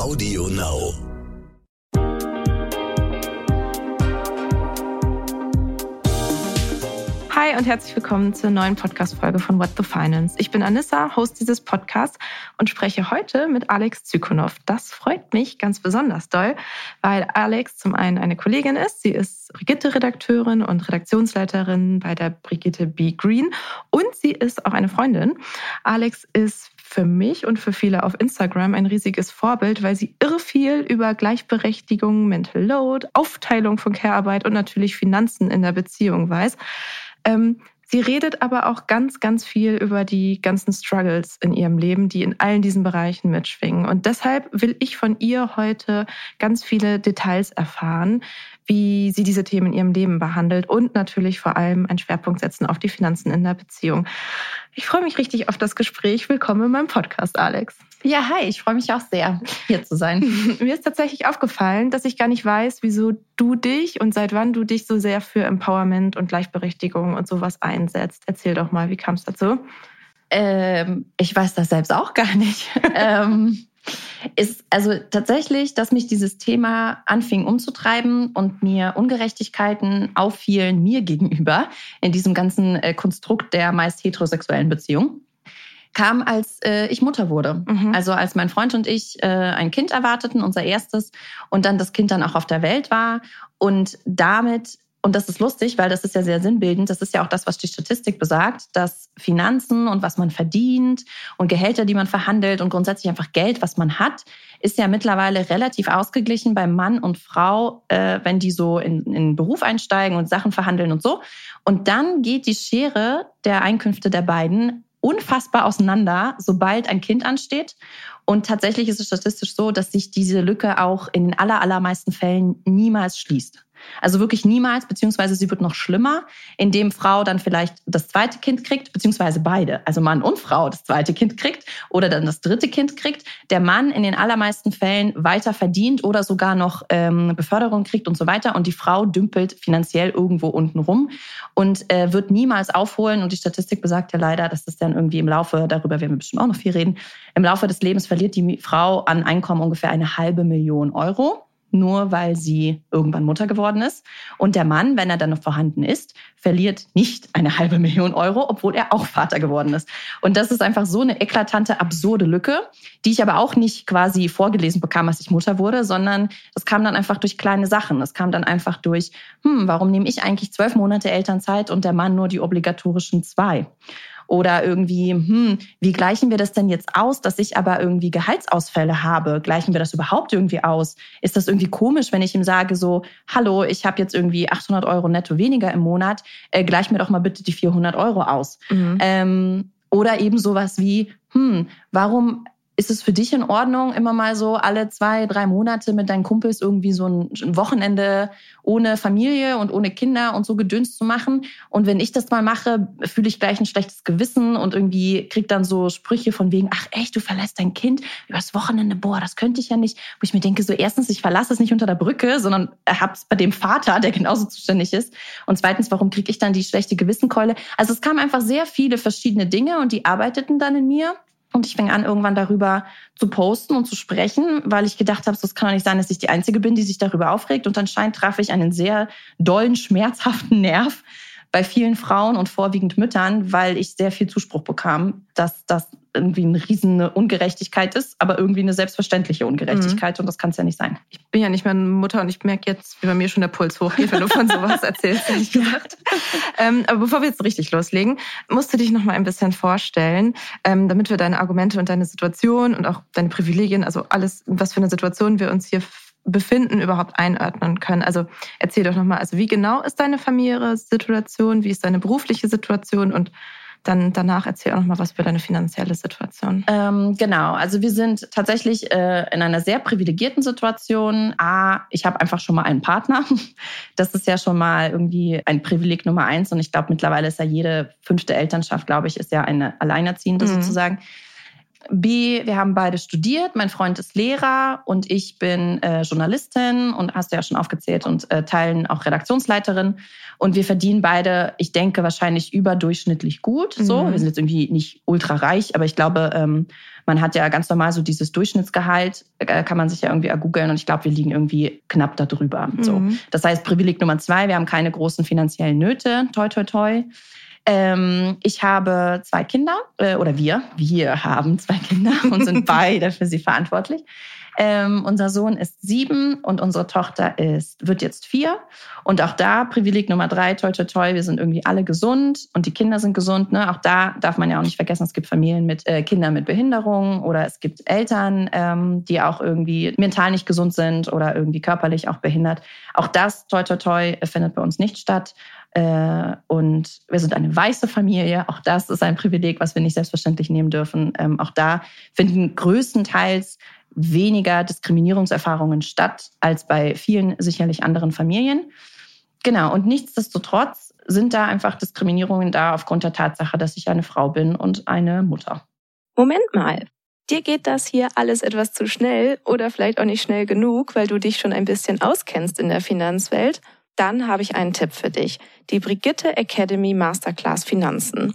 Audio Now. Hi und herzlich willkommen zur neuen Podcast-Folge von What the Finance. Ich bin Anissa, Host dieses Podcasts und spreche heute mit Alex Zykonow. Das freut mich ganz besonders doll, weil Alex zum einen eine Kollegin ist. Sie ist Brigitte-Redakteurin und Redaktionsleiterin bei der Brigitte B. Green und sie ist auch eine Freundin. Alex ist für mich und für viele auf Instagram ein riesiges Vorbild, weil sie irre viel über Gleichberechtigung, Mental Load, Aufteilung von Care-Arbeit und natürlich Finanzen in der Beziehung weiß. Ähm, sie redet aber auch ganz, ganz viel über die ganzen Struggles in ihrem Leben, die in allen diesen Bereichen mitschwingen. Und deshalb will ich von ihr heute ganz viele Details erfahren, wie sie diese Themen in ihrem Leben behandelt und natürlich vor allem einen Schwerpunkt setzen auf die Finanzen in der Beziehung. Ich freue mich richtig auf das Gespräch. Willkommen in meinem Podcast, Alex. Ja, hi, ich freue mich auch sehr, hier zu sein. Mir ist tatsächlich aufgefallen, dass ich gar nicht weiß, wieso du dich und seit wann du dich so sehr für Empowerment und Gleichberechtigung und sowas einsetzt. Erzähl doch mal, wie kam es dazu? Ähm, ich weiß das selbst auch gar nicht. ähm, ist also tatsächlich, dass mich dieses Thema anfing umzutreiben und mir Ungerechtigkeiten auffielen mir gegenüber in diesem ganzen äh, Konstrukt der meist heterosexuellen Beziehung kam, als äh, ich Mutter wurde. Mhm. Also als mein Freund und ich äh, ein Kind erwarteten, unser erstes, und dann das Kind dann auch auf der Welt war und damit und das ist lustig, weil das ist ja sehr sinnbildend. Das ist ja auch das, was die Statistik besagt, dass Finanzen und was man verdient und Gehälter, die man verhandelt und grundsätzlich einfach Geld, was man hat, ist ja mittlerweile relativ ausgeglichen bei Mann und Frau, äh, wenn die so in, in den Beruf einsteigen und Sachen verhandeln und so. Und dann geht die Schere der Einkünfte der beiden unfassbar auseinander, sobald ein Kind ansteht. Und tatsächlich ist es statistisch so, dass sich diese Lücke auch in den allermeisten Fällen niemals schließt. Also wirklich niemals, beziehungsweise sie wird noch schlimmer, indem Frau dann vielleicht das zweite Kind kriegt, beziehungsweise beide, also Mann und Frau das zweite Kind kriegt oder dann das dritte Kind kriegt. Der Mann in den allermeisten Fällen weiter verdient oder sogar noch ähm, Beförderung kriegt und so weiter. Und die Frau dümpelt finanziell irgendwo unten rum und äh, wird niemals aufholen. Und die Statistik besagt ja leider, dass das dann irgendwie im Laufe, darüber werden wir bestimmt auch noch viel reden, im Laufe des Lebens verliert die Frau an Einkommen ungefähr eine halbe Million Euro nur weil sie irgendwann Mutter geworden ist. Und der Mann, wenn er dann noch vorhanden ist, verliert nicht eine halbe Million Euro, obwohl er auch Vater geworden ist. Und das ist einfach so eine eklatante, absurde Lücke, die ich aber auch nicht quasi vorgelesen bekam, als ich Mutter wurde, sondern das kam dann einfach durch kleine Sachen. Das kam dann einfach durch, hm, warum nehme ich eigentlich zwölf Monate Elternzeit und der Mann nur die obligatorischen zwei? Oder irgendwie, hm, wie gleichen wir das denn jetzt aus, dass ich aber irgendwie Gehaltsausfälle habe? Gleichen wir das überhaupt irgendwie aus? Ist das irgendwie komisch, wenn ich ihm sage so, hallo, ich habe jetzt irgendwie 800 Euro netto weniger im Monat, äh, gleich mir doch mal bitte die 400 Euro aus. Mhm. Ähm, oder eben sowas wie, hm, warum ist es für dich in Ordnung, immer mal so alle zwei, drei Monate mit deinen Kumpels irgendwie so ein Wochenende ohne Familie und ohne Kinder und so gedünst zu machen? Und wenn ich das mal mache, fühle ich gleich ein schlechtes Gewissen und irgendwie krieg dann so Sprüche von wegen, ach echt, du verlässt dein Kind übers Wochenende, boah, das könnte ich ja nicht. Wo ich mir denke, so erstens, ich verlasse es nicht unter der Brücke, sondern hab's bei dem Vater, der genauso zuständig ist. Und zweitens, warum kriege ich dann die schlechte Gewissenkeule? Also es kamen einfach sehr viele verschiedene Dinge und die arbeiteten dann in mir. Und ich fing an, irgendwann darüber zu posten und zu sprechen, weil ich gedacht habe, es kann doch nicht sein, dass ich die Einzige bin, die sich darüber aufregt. Und anscheinend traf ich einen sehr dollen, schmerzhaften Nerv bei vielen Frauen und vorwiegend Müttern, weil ich sehr viel Zuspruch bekam, dass das irgendwie eine riesen Ungerechtigkeit ist, aber irgendwie eine selbstverständliche Ungerechtigkeit mhm. und das kann es ja nicht sein. Ich bin ja nicht mehr eine Mutter und ich merke jetzt, wie bei mir schon der Puls hochgeht, wenn du von sowas erzählst, ehrlich gesagt. ähm, aber bevor wir jetzt richtig loslegen, musst du dich noch mal ein bisschen vorstellen, ähm, damit wir deine Argumente und deine Situation und auch deine Privilegien, also alles, was für eine Situation wir uns hier befinden, überhaupt einordnen können. Also erzähl doch nochmal, also wie genau ist deine familiäre Situation, wie ist deine berufliche Situation und dann danach erzähl auch noch mal was für deine finanzielle Situation. Ähm, genau, also wir sind tatsächlich äh, in einer sehr privilegierten Situation. A, ich habe einfach schon mal einen Partner. Das ist ja schon mal irgendwie ein Privileg Nummer eins. Und ich glaube, mittlerweile ist ja jede fünfte Elternschaft, glaube ich, ist ja eine Alleinerziehende mhm. sozusagen. B, wir haben beide studiert. Mein Freund ist Lehrer und ich bin äh, Journalistin und hast du ja schon aufgezählt und äh, teilen auch Redaktionsleiterin. Und wir verdienen beide, ich denke, wahrscheinlich überdurchschnittlich gut. So, mhm. wir sind jetzt irgendwie nicht ultra reich, aber ich glaube, ähm, man hat ja ganz normal so dieses Durchschnittsgehalt, äh, kann man sich ja irgendwie ergoogeln und ich glaube, wir liegen irgendwie knapp darüber. Mhm. So. Das heißt, Privileg Nummer zwei, wir haben keine großen finanziellen Nöte, toi, toi, toi. Ähm, ich habe zwei Kinder, äh, oder wir, wir haben zwei Kinder und sind beide für sie verantwortlich. Ähm, unser Sohn ist sieben und unsere Tochter ist, wird jetzt vier. Und auch da, Privileg Nummer drei, toi, toi, toi, wir sind irgendwie alle gesund und die Kinder sind gesund. Ne? Auch da darf man ja auch nicht vergessen, es gibt Familien mit äh, Kindern mit Behinderung oder es gibt Eltern, ähm, die auch irgendwie mental nicht gesund sind oder irgendwie körperlich auch behindert. Auch das, toi, toi, toi, findet bei uns nicht statt. Äh, und wir sind eine weiße Familie. Auch das ist ein Privileg, was wir nicht selbstverständlich nehmen dürfen. Ähm, auch da finden größtenteils weniger Diskriminierungserfahrungen statt als bei vielen sicherlich anderen Familien. Genau, und nichtsdestotrotz sind da einfach Diskriminierungen da aufgrund der Tatsache, dass ich eine Frau bin und eine Mutter. Moment mal. Dir geht das hier alles etwas zu schnell oder vielleicht auch nicht schnell genug, weil du dich schon ein bisschen auskennst in der Finanzwelt dann habe ich einen Tipp für dich. Die Brigitte Academy Masterclass Finanzen.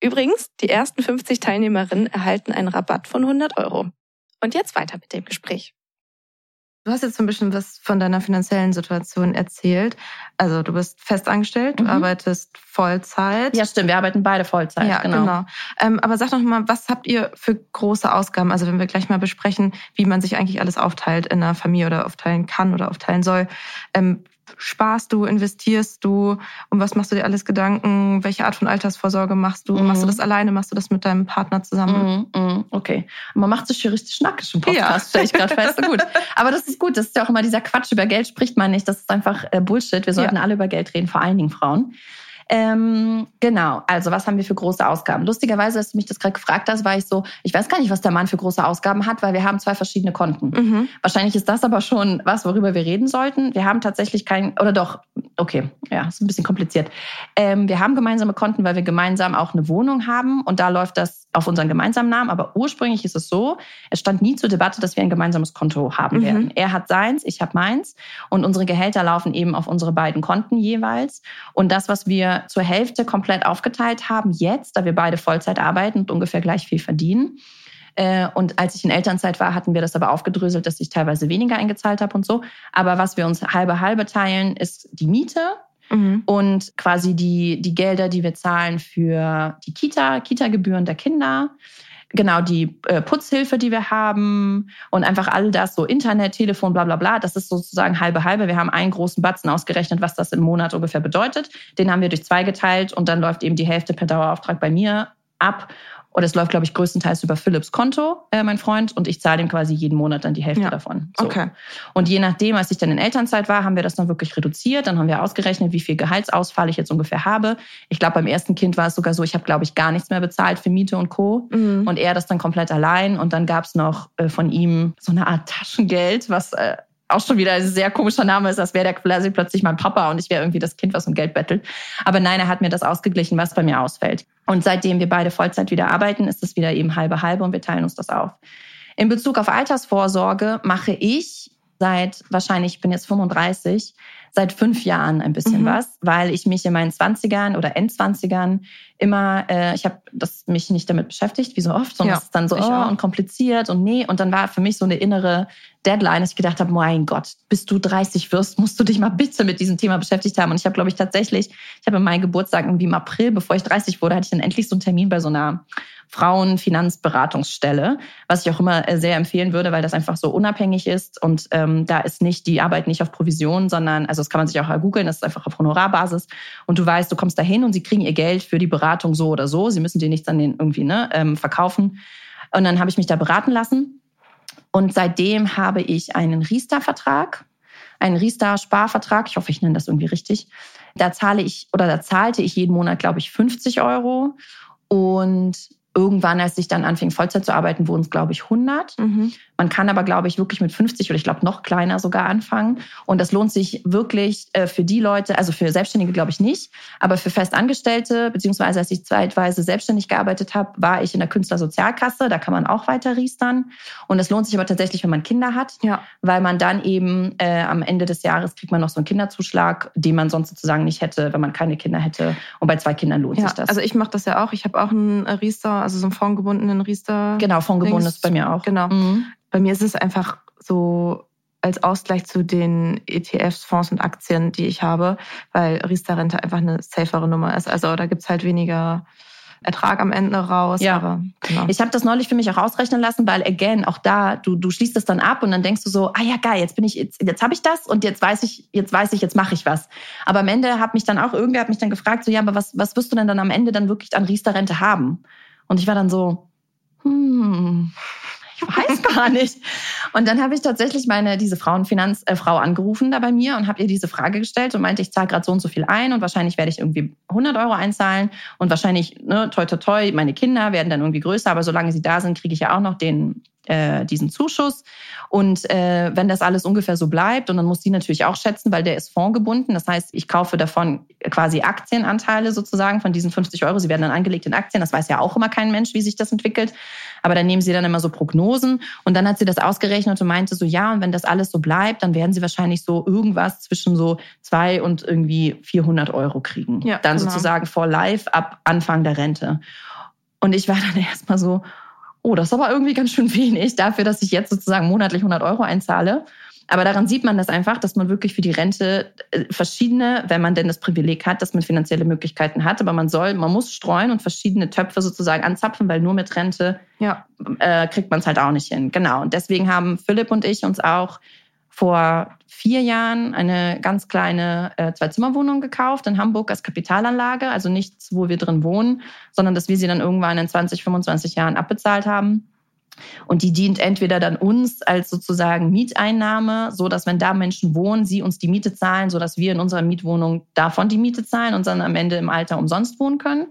Übrigens, die ersten 50 Teilnehmerinnen erhalten einen Rabatt von 100 Euro. Und jetzt weiter mit dem Gespräch. Du hast jetzt ein bisschen was von deiner finanziellen Situation erzählt. Also du bist festangestellt, du mhm. arbeitest Vollzeit. Ja, stimmt, wir arbeiten beide Vollzeit. Ja, genau. genau. Ähm, aber sag doch mal, was habt ihr für große Ausgaben? Also wenn wir gleich mal besprechen, wie man sich eigentlich alles aufteilt in einer Familie oder aufteilen kann oder aufteilen soll. Ähm, sparst du, investierst du, um was machst du dir alles Gedanken, welche Art von Altersvorsorge machst du, mhm. machst du das alleine, machst du das mit deinem Partner zusammen? Mhm, mhm. okay, man macht sich hier richtig schnackig im Podcast, ja. stelle ich gerade fest. gut. Aber das ist gut, das ist ja auch immer dieser Quatsch, über Geld spricht man nicht, das ist einfach äh, Bullshit. Wir sollten ja. alle über Geld reden, vor allen Dingen Frauen. Ähm, genau, also was haben wir für große Ausgaben? Lustigerweise, als du mich das gerade gefragt hast, war ich so, ich weiß gar nicht, was der Mann für große Ausgaben hat, weil wir haben zwei verschiedene Konten. Mhm. Wahrscheinlich ist das aber schon was, worüber wir reden sollten. Wir haben tatsächlich kein, oder doch, okay, ja, ist ein bisschen kompliziert. Ähm, wir haben gemeinsame Konten, weil wir gemeinsam auch eine Wohnung haben und da läuft das auf unseren gemeinsamen Namen. Aber ursprünglich ist es so, es stand nie zur Debatte, dass wir ein gemeinsames Konto haben mhm. werden. Er hat seins, ich habe meins und unsere Gehälter laufen eben auf unsere beiden Konten jeweils. Und das, was wir zur Hälfte komplett aufgeteilt haben, jetzt, da wir beide Vollzeit arbeiten und ungefähr gleich viel verdienen, äh, und als ich in Elternzeit war, hatten wir das aber aufgedröselt, dass ich teilweise weniger eingezahlt habe und so. Aber was wir uns halbe halbe teilen, ist die Miete mhm. und quasi die, die Gelder, die wir zahlen für die Kita, Kita-Gebühren der Kinder. Genau, die äh, Putzhilfe, die wir haben und einfach all das, so Internet, Telefon, bla bla bla, das ist sozusagen halbe halbe. Wir haben einen großen Batzen ausgerechnet, was das im Monat ungefähr bedeutet. Den haben wir durch zwei geteilt und dann läuft eben die Hälfte per Dauerauftrag bei mir ab oder es läuft, glaube ich, größtenteils über Philips Konto, äh, mein Freund, und ich zahle ihm quasi jeden Monat dann die Hälfte ja. davon. So. Okay. Und je nachdem, als ich dann in Elternzeit war, haben wir das dann wirklich reduziert. Dann haben wir ausgerechnet, wie viel Gehaltsausfall ich jetzt ungefähr habe. Ich glaube, beim ersten Kind war es sogar so, ich habe, glaube ich, gar nichts mehr bezahlt für Miete und Co. Mhm. Und er das dann komplett allein. Und dann gab es noch äh, von ihm so eine Art Taschengeld, was äh, auch schon wieder ein sehr komischer Name ist, als wäre der quasi plötzlich mein Papa und ich wäre irgendwie das Kind, was um Geld bettelt. Aber nein, er hat mir das ausgeglichen, was bei mir ausfällt. Und seitdem wir beide Vollzeit wieder arbeiten, ist es wieder eben halbe halbe und wir teilen uns das auf. In Bezug auf Altersvorsorge mache ich seit wahrscheinlich, ich bin jetzt 35, seit fünf Jahren ein bisschen mhm. was, weil ich mich in meinen Zwanzigern oder Endzwanzigern immer, äh, ich habe das mich nicht damit beschäftigt, wie so oft, sondern ja, es ist dann so oh, und kompliziert und nee. Und dann war für mich so eine innere Deadline, dass ich gedacht habe, mein Gott, bis du 30 wirst, musst du dich mal bitte mit diesem Thema beschäftigt haben. Und ich habe, glaube ich, tatsächlich, ich habe meinen Geburtstag irgendwie im April, bevor ich 30 wurde, hatte ich dann endlich so einen Termin bei so einer Frauenfinanzberatungsstelle, was ich auch immer äh, sehr empfehlen würde, weil das einfach so unabhängig ist und ähm, da ist nicht die Arbeit nicht auf Provision, sondern also das kann man sich auch googeln, das ist einfach auf Honorarbasis und du weißt, du kommst dahin und sie kriegen ihr Geld für die Beratung so oder so, sie müssen dir nichts an den irgendwie ne, ähm, verkaufen und dann habe ich mich da beraten lassen und seitdem habe ich einen Riester-Vertrag einen Riester-Sparvertrag. Ich hoffe, ich nenne das irgendwie richtig. Da zahle ich oder da zahlte ich jeden Monat, glaube ich, 50 Euro. Und Irgendwann, als ich dann anfing, Vollzeit zu arbeiten, wurden es, glaube ich, 100. Mhm. Man kann aber, glaube ich, wirklich mit 50 oder ich glaube noch kleiner sogar anfangen. Und das lohnt sich wirklich äh, für die Leute, also für Selbstständige glaube ich nicht, aber für Festangestellte, beziehungsweise als ich zeitweise selbstständig gearbeitet habe, war ich in der Künstlersozialkasse. Da kann man auch weiter riestern. Und das lohnt sich aber tatsächlich, wenn man Kinder hat, ja. weil man dann eben äh, am Ende des Jahres kriegt man noch so einen Kinderzuschlag, den man sonst sozusagen nicht hätte, wenn man keine Kinder hätte. Und bei zwei Kindern lohnt ja, sich das. Also ich mache das ja auch. Ich habe auch einen Riester also so einen fondgebundenen Riester. Genau, fondgebunden ist bei mir auch. Genau. Mhm. Bei mir ist es einfach so als Ausgleich zu den ETFs, Fonds und Aktien, die ich habe, weil Riester-Rente einfach eine safere Nummer ist. Also da gibt's halt weniger Ertrag am Ende raus. Ja. Aber, genau. Ich habe das neulich für mich auch ausrechnen lassen, weil again, auch da, du, du schließt das dann ab und dann denkst du so, ah ja, geil, jetzt bin ich, jetzt, jetzt habe ich das und jetzt weiß ich, jetzt weiß ich, jetzt mache ich was. Aber am Ende hat mich dann auch, irgendwer hat mich dann gefragt, so ja, aber was, was wirst du denn dann am Ende dann wirklich an Riester-Rente haben? Und ich war dann so, hm, ich weiß gar nicht. Und dann habe ich tatsächlich meine diese Frauenfinanzfrau äh, angerufen da bei mir und habe ihr diese Frage gestellt und meinte, ich zahle gerade so und so viel ein und wahrscheinlich werde ich irgendwie 100 Euro einzahlen und wahrscheinlich ne, toi toi toi meine Kinder werden dann irgendwie größer, aber solange sie da sind, kriege ich ja auch noch den äh, diesen Zuschuss. Und äh, wenn das alles ungefähr so bleibt, und dann muss die natürlich auch schätzen, weil der ist fondgebunden. Das heißt, ich kaufe davon quasi Aktienanteile sozusagen von diesen 50 Euro. Sie werden dann angelegt in Aktien. Das weiß ja auch immer kein Mensch, wie sich das entwickelt. Aber dann nehmen sie dann immer so Prognosen. Und dann hat sie das ausgerechnet und meinte so, ja, und wenn das alles so bleibt, dann werden sie wahrscheinlich so irgendwas zwischen so zwei und irgendwie 400 Euro kriegen. Ja, dann genau. sozusagen for life ab Anfang der Rente. Und ich war dann erstmal so, oh, das ist aber irgendwie ganz schön wenig dafür, dass ich jetzt sozusagen monatlich 100 Euro einzahle. Aber daran sieht man das einfach, dass man wirklich für die Rente äh, verschiedene, wenn man denn das Privileg hat, dass man finanzielle Möglichkeiten hat, aber man soll, man muss streuen und verschiedene Töpfe sozusagen anzapfen, weil nur mit Rente ja. äh, kriegt man es halt auch nicht hin. Genau. Und deswegen haben Philipp und ich uns auch vor vier Jahren eine ganz kleine äh, Zwei-Zimmer-Wohnung gekauft in Hamburg als Kapitalanlage. Also nichts, wo wir drin wohnen, sondern dass wir sie dann irgendwann in 20, 25 Jahren abbezahlt haben. Und die dient entweder dann uns als sozusagen Mieteinnahme, so dass wenn da Menschen wohnen, sie uns die Miete zahlen, so dass wir in unserer Mietwohnung davon die Miete zahlen und dann am Ende im Alter umsonst wohnen können.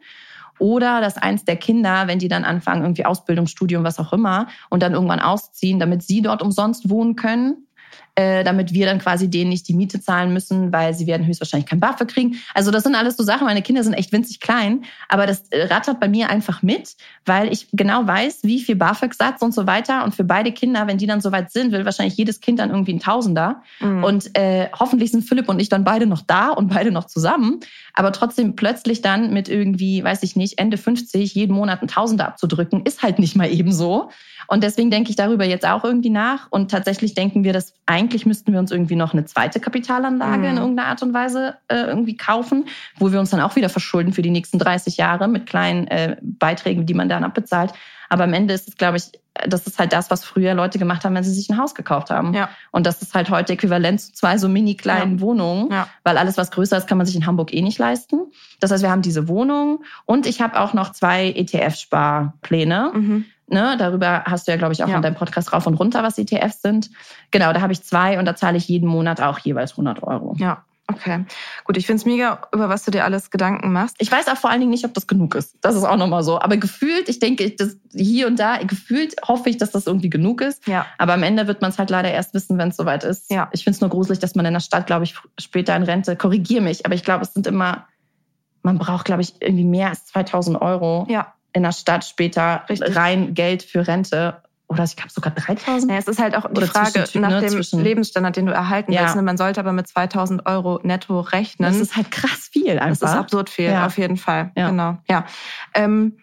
Oder dass eins der Kinder, wenn die dann anfangen, irgendwie Ausbildung, Studium, was auch immer, und dann irgendwann ausziehen, damit sie dort umsonst wohnen können, äh, damit wir dann quasi denen nicht die Miete zahlen müssen, weil sie werden höchstwahrscheinlich kein BAföG kriegen. Also das sind alles so Sachen. Meine Kinder sind echt winzig klein, aber das äh, rattert bei mir einfach mit, weil ich genau weiß, wie viel BAföG-Satz und so weiter. Und für beide Kinder, wenn die dann soweit sind, will wahrscheinlich jedes Kind dann irgendwie ein Tausender. Mhm. Und äh, hoffentlich sind Philipp und ich dann beide noch da und beide noch zusammen. Aber trotzdem plötzlich dann mit irgendwie, weiß ich nicht, Ende 50 jeden Monat ein Tausender abzudrücken, ist halt nicht mal eben so. Und deswegen denke ich darüber jetzt auch irgendwie nach. Und tatsächlich denken wir, dass eigentlich müssten wir uns irgendwie noch eine zweite Kapitalanlage mhm. in irgendeiner Art und Weise äh, irgendwie kaufen, wo wir uns dann auch wieder verschulden für die nächsten 30 Jahre mit kleinen äh, Beiträgen, die man dann abbezahlt. Aber am Ende ist es, glaube ich, das ist halt das, was früher Leute gemacht haben, wenn sie sich ein Haus gekauft haben. Ja. Und das ist halt heute äquivalent zu zwei so mini kleinen ja. Wohnungen, ja. weil alles, was größer ist, kann man sich in Hamburg eh nicht leisten. Das heißt, wir haben diese Wohnung und ich habe auch noch zwei ETF-Sparpläne. Mhm. Ne, darüber hast du ja, glaube ich, auch ja. in deinem Podcast rauf und runter, was ETFs sind. Genau, da habe ich zwei und da zahle ich jeden Monat auch jeweils 100 Euro. Ja, okay. Gut, ich finde es mega, über was du dir alles Gedanken machst. Ich weiß auch vor allen Dingen nicht, ob das genug ist. Das ist auch nochmal so. Aber gefühlt, ich denke, dass hier und da, gefühlt hoffe ich, dass das irgendwie genug ist. Ja. Aber am Ende wird man es halt leider erst wissen, wenn es soweit ist. Ja. Ich finde es nur gruselig, dass man in der Stadt, glaube ich, später in Rente, korrigier mich, aber ich glaube, es sind immer, man braucht, glaube ich, irgendwie mehr als 2000 Euro. Ja in der Stadt später rein Geld für Rente. oder ich glaube sogar 3000. Ja, es ist halt auch die Frage nach ne, dem zwischen, Lebensstandard, den du erhalten ja. willst. Ne? Man sollte aber mit 2000 Euro netto rechnen. Das ist halt krass viel einfach. Das ist absurd viel, ja. auf jeden Fall. Ja. Genau, ja. Ähm,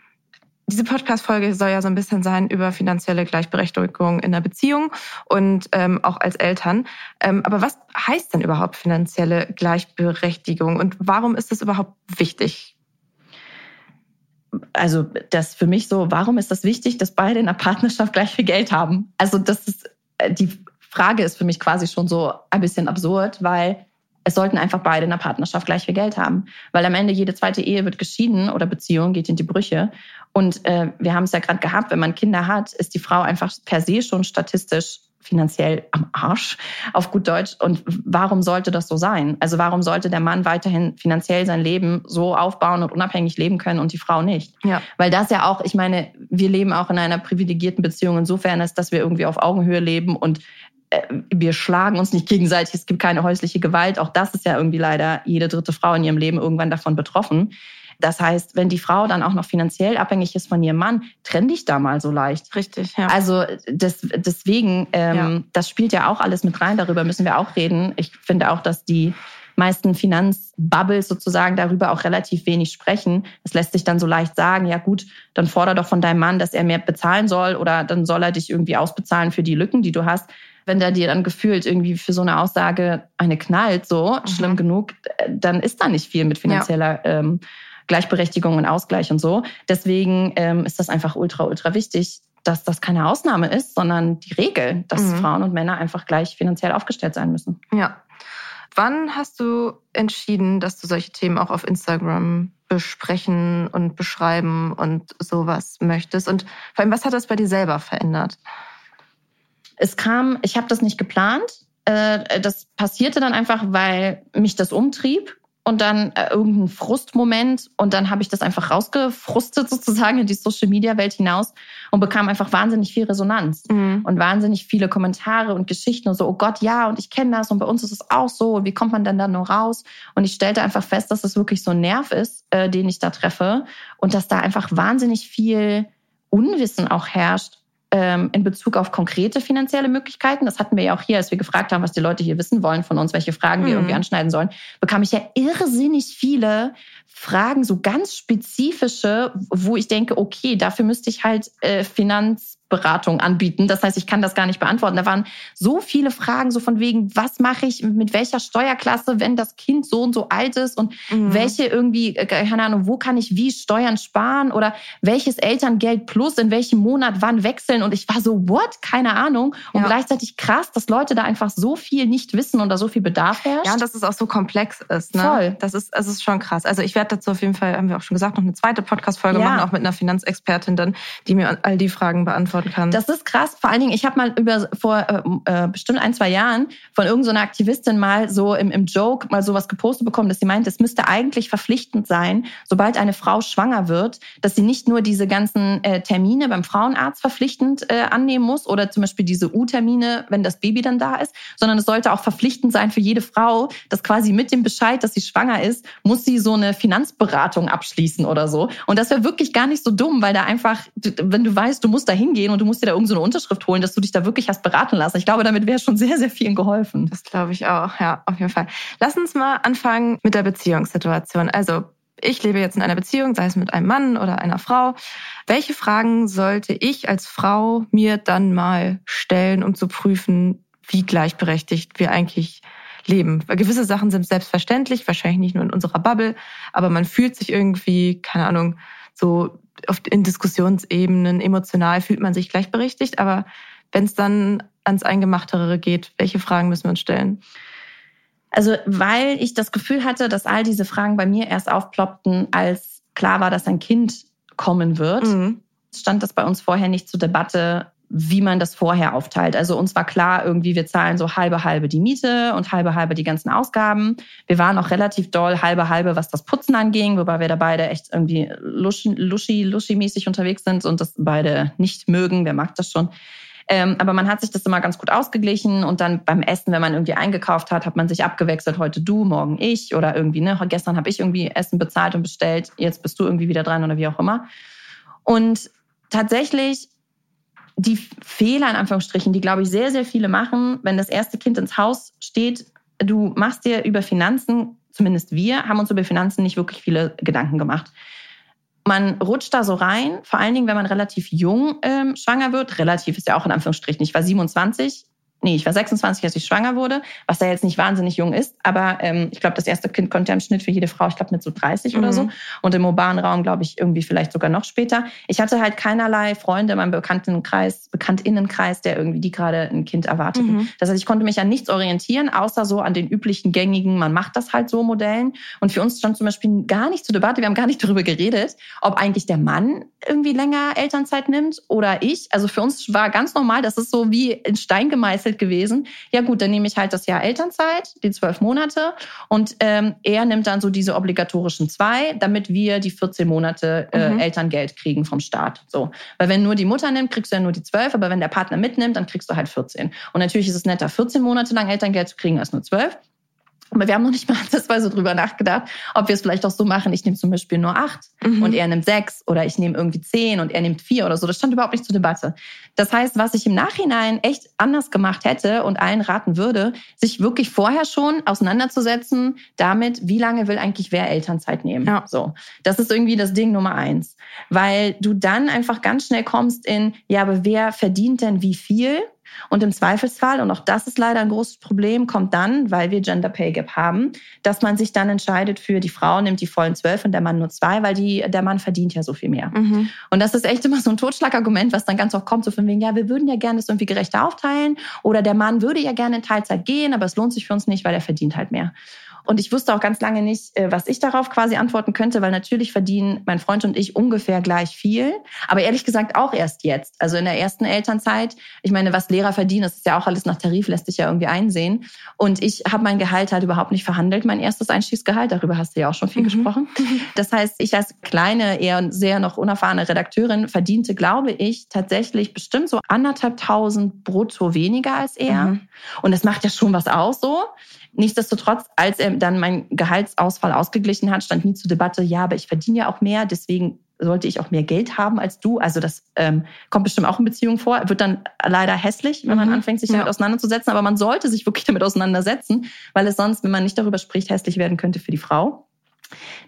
diese Podcast-Folge soll ja so ein bisschen sein über finanzielle Gleichberechtigung in der Beziehung und ähm, auch als Eltern. Ähm, aber was heißt denn überhaupt finanzielle Gleichberechtigung und warum ist das überhaupt wichtig? Also das für mich so, warum ist das wichtig, dass beide in der Partnerschaft gleich viel Geld haben? Also das ist, äh, die Frage ist für mich quasi schon so ein bisschen absurd, weil es sollten einfach beide in der Partnerschaft gleich viel Geld haben. Weil am Ende jede zweite Ehe wird geschieden oder Beziehung geht in die Brüche. Und äh, wir haben es ja gerade gehabt, wenn man Kinder hat, ist die Frau einfach per se schon statistisch finanziell am Arsch, auf gut Deutsch. Und warum sollte das so sein? Also warum sollte der Mann weiterhin finanziell sein Leben so aufbauen und unabhängig leben können und die Frau nicht? Ja. Weil das ja auch, ich meine, wir leben auch in einer privilegierten Beziehung insofern ist, dass wir irgendwie auf Augenhöhe leben und äh, wir schlagen uns nicht gegenseitig, es gibt keine häusliche Gewalt. Auch das ist ja irgendwie leider jede dritte Frau in ihrem Leben irgendwann davon betroffen. Das heißt, wenn die Frau dann auch noch finanziell abhängig ist von ihrem Mann, trenn dich da mal so leicht. Richtig, ja. Also das, deswegen, ähm, ja. das spielt ja auch alles mit rein, darüber müssen wir auch reden. Ich finde auch, dass die meisten Finanzbubbles sozusagen darüber auch relativ wenig sprechen. Es lässt sich dann so leicht sagen, ja gut, dann forder doch von deinem Mann, dass er mehr bezahlen soll oder dann soll er dich irgendwie ausbezahlen für die Lücken, die du hast. Wenn der dir dann gefühlt irgendwie für so eine Aussage eine knallt, so mhm. schlimm genug, dann ist da nicht viel mit finanzieller ja. ähm, Gleichberechtigung und Ausgleich und so. Deswegen ähm, ist das einfach ultra, ultra wichtig, dass das keine Ausnahme ist, sondern die Regel, dass mhm. Frauen und Männer einfach gleich finanziell aufgestellt sein müssen. Ja. Wann hast du entschieden, dass du solche Themen auch auf Instagram besprechen und beschreiben und sowas möchtest? Und vor allem, was hat das bei dir selber verändert? Es kam, ich habe das nicht geplant. Äh, das passierte dann einfach, weil mich das umtrieb und dann äh, irgendein Frustmoment und dann habe ich das einfach rausgefrustet sozusagen in die Social Media Welt hinaus und bekam einfach wahnsinnig viel Resonanz mhm. und wahnsinnig viele Kommentare und Geschichten und so oh Gott ja und ich kenne das und bei uns ist es auch so und wie kommt man denn da nur raus und ich stellte einfach fest dass das wirklich so ein Nerv ist äh, den ich da treffe und dass da einfach wahnsinnig viel Unwissen auch herrscht ähm, in Bezug auf konkrete finanzielle Möglichkeiten, das hatten wir ja auch hier, als wir gefragt haben, was die Leute hier wissen wollen von uns, welche Fragen wir mhm. irgendwie anschneiden sollen, bekam ich ja irrsinnig viele Fragen, so ganz spezifische, wo ich denke, okay, dafür müsste ich halt äh, Finanz Beratung anbieten. Das heißt, ich kann das gar nicht beantworten. Da waren so viele Fragen, so von wegen, was mache ich mit welcher Steuerklasse, wenn das Kind so und so alt ist und mhm. welche irgendwie, äh, keine Ahnung, wo kann ich wie Steuern sparen oder welches Elterngeld plus in welchem Monat wann wechseln. Und ich war so, what? Keine Ahnung. Und ja. gleichzeitig krass, dass Leute da einfach so viel nicht wissen und da so viel Bedarf herrscht. Ja, und dass es auch so komplex ist. Ne? Voll. Das ist, das ist schon krass. Also ich werde dazu auf jeden Fall, haben wir auch schon gesagt, noch eine zweite Podcast-Folge ja. machen, auch mit einer Finanzexpertin dann, die mir all die Fragen beantwortet beantworten kann. Das ist krass. Vor allen Dingen, ich habe mal über vor äh, äh, bestimmt ein, zwei Jahren von irgendeiner so Aktivistin mal so im, im Joke mal sowas gepostet bekommen, dass sie meint, es müsste eigentlich verpflichtend sein, sobald eine Frau schwanger wird, dass sie nicht nur diese ganzen äh, Termine beim Frauenarzt verpflichtend äh, annehmen muss oder zum Beispiel diese U-Termine, wenn das Baby dann da ist, sondern es sollte auch verpflichtend sein für jede Frau, dass quasi mit dem Bescheid, dass sie schwanger ist, muss sie so eine Finanzberatung abschließen oder so. Und das wäre wirklich gar nicht so dumm, weil da einfach, wenn du weißt, du musst da hingehen und du musst dir da irgendeine so Unterschrift holen, dass du dich da wirklich hast beraten lassen. Ich glaube, damit wäre schon sehr, sehr vielen geholfen. Das glaube ich auch, ja, auf jeden Fall. Lass uns mal anfangen mit der Beziehungssituation. Also ich lebe jetzt in einer Beziehung, sei es mit einem Mann oder einer Frau. Welche Fragen sollte ich als Frau mir dann mal stellen, um zu prüfen, wie gleichberechtigt wir eigentlich leben? Weil gewisse Sachen sind selbstverständlich, wahrscheinlich nicht nur in unserer Bubble, aber man fühlt sich irgendwie, keine Ahnung, so oft in Diskussionsebenen emotional fühlt man sich gleichberechtigt, aber wenn es dann ans Eingemachtere geht, welche Fragen müssen wir uns stellen? Also, weil ich das Gefühl hatte, dass all diese Fragen bei mir erst aufploppten, als klar war, dass ein Kind kommen wird, mhm. stand das bei uns vorher nicht zur Debatte, wie man das vorher aufteilt. Also uns war klar, irgendwie wir zahlen so halbe halbe die Miete und halbe halbe die ganzen Ausgaben. Wir waren auch relativ doll halbe halbe, was das Putzen anging, wobei wir da beide echt irgendwie luschi luschi mäßig unterwegs sind und das beide nicht mögen. Wer mag das schon? Ähm, aber man hat sich das immer ganz gut ausgeglichen und dann beim Essen, wenn man irgendwie eingekauft hat, hat man sich abgewechselt. Heute du, morgen ich oder irgendwie, ne? Gestern habe ich irgendwie Essen bezahlt und bestellt, jetzt bist du irgendwie wieder dran oder wie auch immer. Und tatsächlich die Fehler in Anführungsstrichen, die glaube ich sehr, sehr viele machen, wenn das erste Kind ins Haus steht, du machst dir über Finanzen, zumindest wir, haben uns über Finanzen nicht wirklich viele Gedanken gemacht. Man rutscht da so rein, vor allen Dingen, wenn man relativ jung ähm, schwanger wird. Relativ ist ja auch in Anführungsstrichen. Ich war 27, nee, ich war 26, als ich schwanger wurde, was ja jetzt nicht wahnsinnig jung ist, aber ähm, ich glaube, das erste Kind kommt ja im Schnitt für jede Frau, ich glaube, mit so 30 mhm. oder so. Und im urbanen Raum, glaube ich, irgendwie vielleicht sogar noch später. Ich hatte halt keinerlei Freunde in meinem Bekanntenkreis, Bekanntinnenkreis, der irgendwie die gerade ein Kind erwarteten. Mhm. Das heißt, ich konnte mich an nichts orientieren, außer so an den üblichen gängigen, man macht das halt so Modellen. Und für uns stand zum Beispiel gar nicht zur Debatte, wir haben gar nicht darüber geredet, ob eigentlich der Mann irgendwie länger Elternzeit nimmt oder ich. Also für uns war ganz normal, das ist so wie in Stein gemeißelt Geld gewesen. Ja gut, dann nehme ich halt das Jahr Elternzeit, die zwölf Monate. Und ähm, er nimmt dann so diese obligatorischen zwei, damit wir die 14 Monate äh, mhm. Elterngeld kriegen vom Staat. So. Weil wenn nur die Mutter nimmt, kriegst du ja nur die zwölf, aber wenn der Partner mitnimmt, dann kriegst du halt 14. Und natürlich ist es netter, 14 Monate lang Elterngeld zu kriegen als nur zwölf. Aber wir haben noch nicht mal ansatzweise drüber nachgedacht, ob wir es vielleicht auch so machen. Ich nehme zum Beispiel nur acht mhm. und er nimmt sechs oder ich nehme irgendwie zehn und er nimmt vier oder so. Das stand überhaupt nicht zur Debatte. Das heißt, was ich im Nachhinein echt anders gemacht hätte und allen raten würde, sich wirklich vorher schon auseinanderzusetzen damit, wie lange will eigentlich wer Elternzeit nehmen. Ja. So. Das ist irgendwie das Ding Nummer eins. Weil du dann einfach ganz schnell kommst in, ja, aber wer verdient denn wie viel? Und im Zweifelsfall, und auch das ist leider ein großes Problem, kommt dann, weil wir Gender Pay Gap haben, dass man sich dann entscheidet für die Frau nimmt die vollen zwölf und der Mann nur zwei, weil die, der Mann verdient ja so viel mehr. Mhm. Und das ist echt immer so ein Totschlagargument, was dann ganz oft kommt, so von wegen, ja, wir würden ja gerne das irgendwie gerechter aufteilen oder der Mann würde ja gerne in Teilzeit gehen, aber es lohnt sich für uns nicht, weil er verdient halt mehr. Und ich wusste auch ganz lange nicht, äh, was ich darauf quasi antworten könnte, weil natürlich verdienen mein Freund und ich ungefähr gleich viel. Aber ehrlich gesagt auch erst jetzt. Also in der ersten Elternzeit. Ich meine, was Lehrer verdienen, das ist ja auch alles nach Tarif, lässt sich ja irgendwie einsehen. Und ich habe mein Gehalt halt überhaupt nicht verhandelt. Mein erstes Einstiegsgehalt, darüber hast du ja auch schon viel mhm. gesprochen. Das heißt, ich als kleine, eher sehr noch unerfahrene Redakteurin verdiente, glaube ich, tatsächlich bestimmt so anderthalb tausend brutto weniger als er. Mhm. Und das macht ja schon was aus so. Nichtsdestotrotz, als er dann mein Gehaltsausfall ausgeglichen hat, stand nie zur Debatte, ja, aber ich verdiene ja auch mehr, deswegen sollte ich auch mehr Geld haben als du. Also das ähm, kommt bestimmt auch in Beziehungen vor. Wird dann leider hässlich, wenn man mhm. anfängt, sich damit ja. auseinanderzusetzen. Aber man sollte sich wirklich damit auseinandersetzen, weil es sonst, wenn man nicht darüber spricht, hässlich werden könnte für die Frau.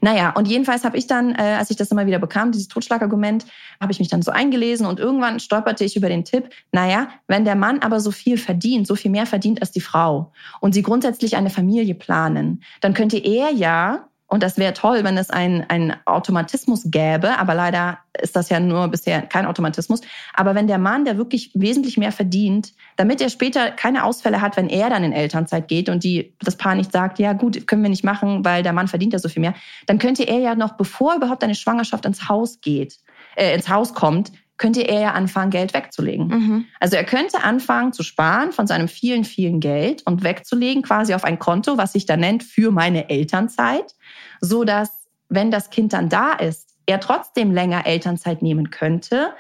Naja, und jedenfalls habe ich dann, äh, als ich das immer wieder bekam, dieses Totschlagargument, habe ich mich dann so eingelesen und irgendwann stolperte ich über den Tipp, naja, wenn der Mann aber so viel verdient, so viel mehr verdient als die Frau und sie grundsätzlich eine Familie planen, dann könnte er ja und das wäre toll, wenn es einen Automatismus gäbe, aber leider ist das ja nur bisher kein Automatismus. Aber wenn der Mann, der wirklich wesentlich mehr verdient, damit er später keine Ausfälle hat, wenn er dann in Elternzeit geht und die, das Paar nicht sagt, ja gut, können wir nicht machen, weil der Mann verdient ja so viel mehr, dann könnte er ja noch, bevor überhaupt eine Schwangerschaft ins Haus geht, äh, ins Haus kommt, könnte er ja anfangen, Geld wegzulegen. Mhm. Also er könnte anfangen zu sparen von seinem vielen, vielen Geld und wegzulegen quasi auf ein Konto, was sich da nennt für meine Elternzeit, so dass, wenn das Kind dann da ist, er trotzdem länger Elternzeit nehmen könnte,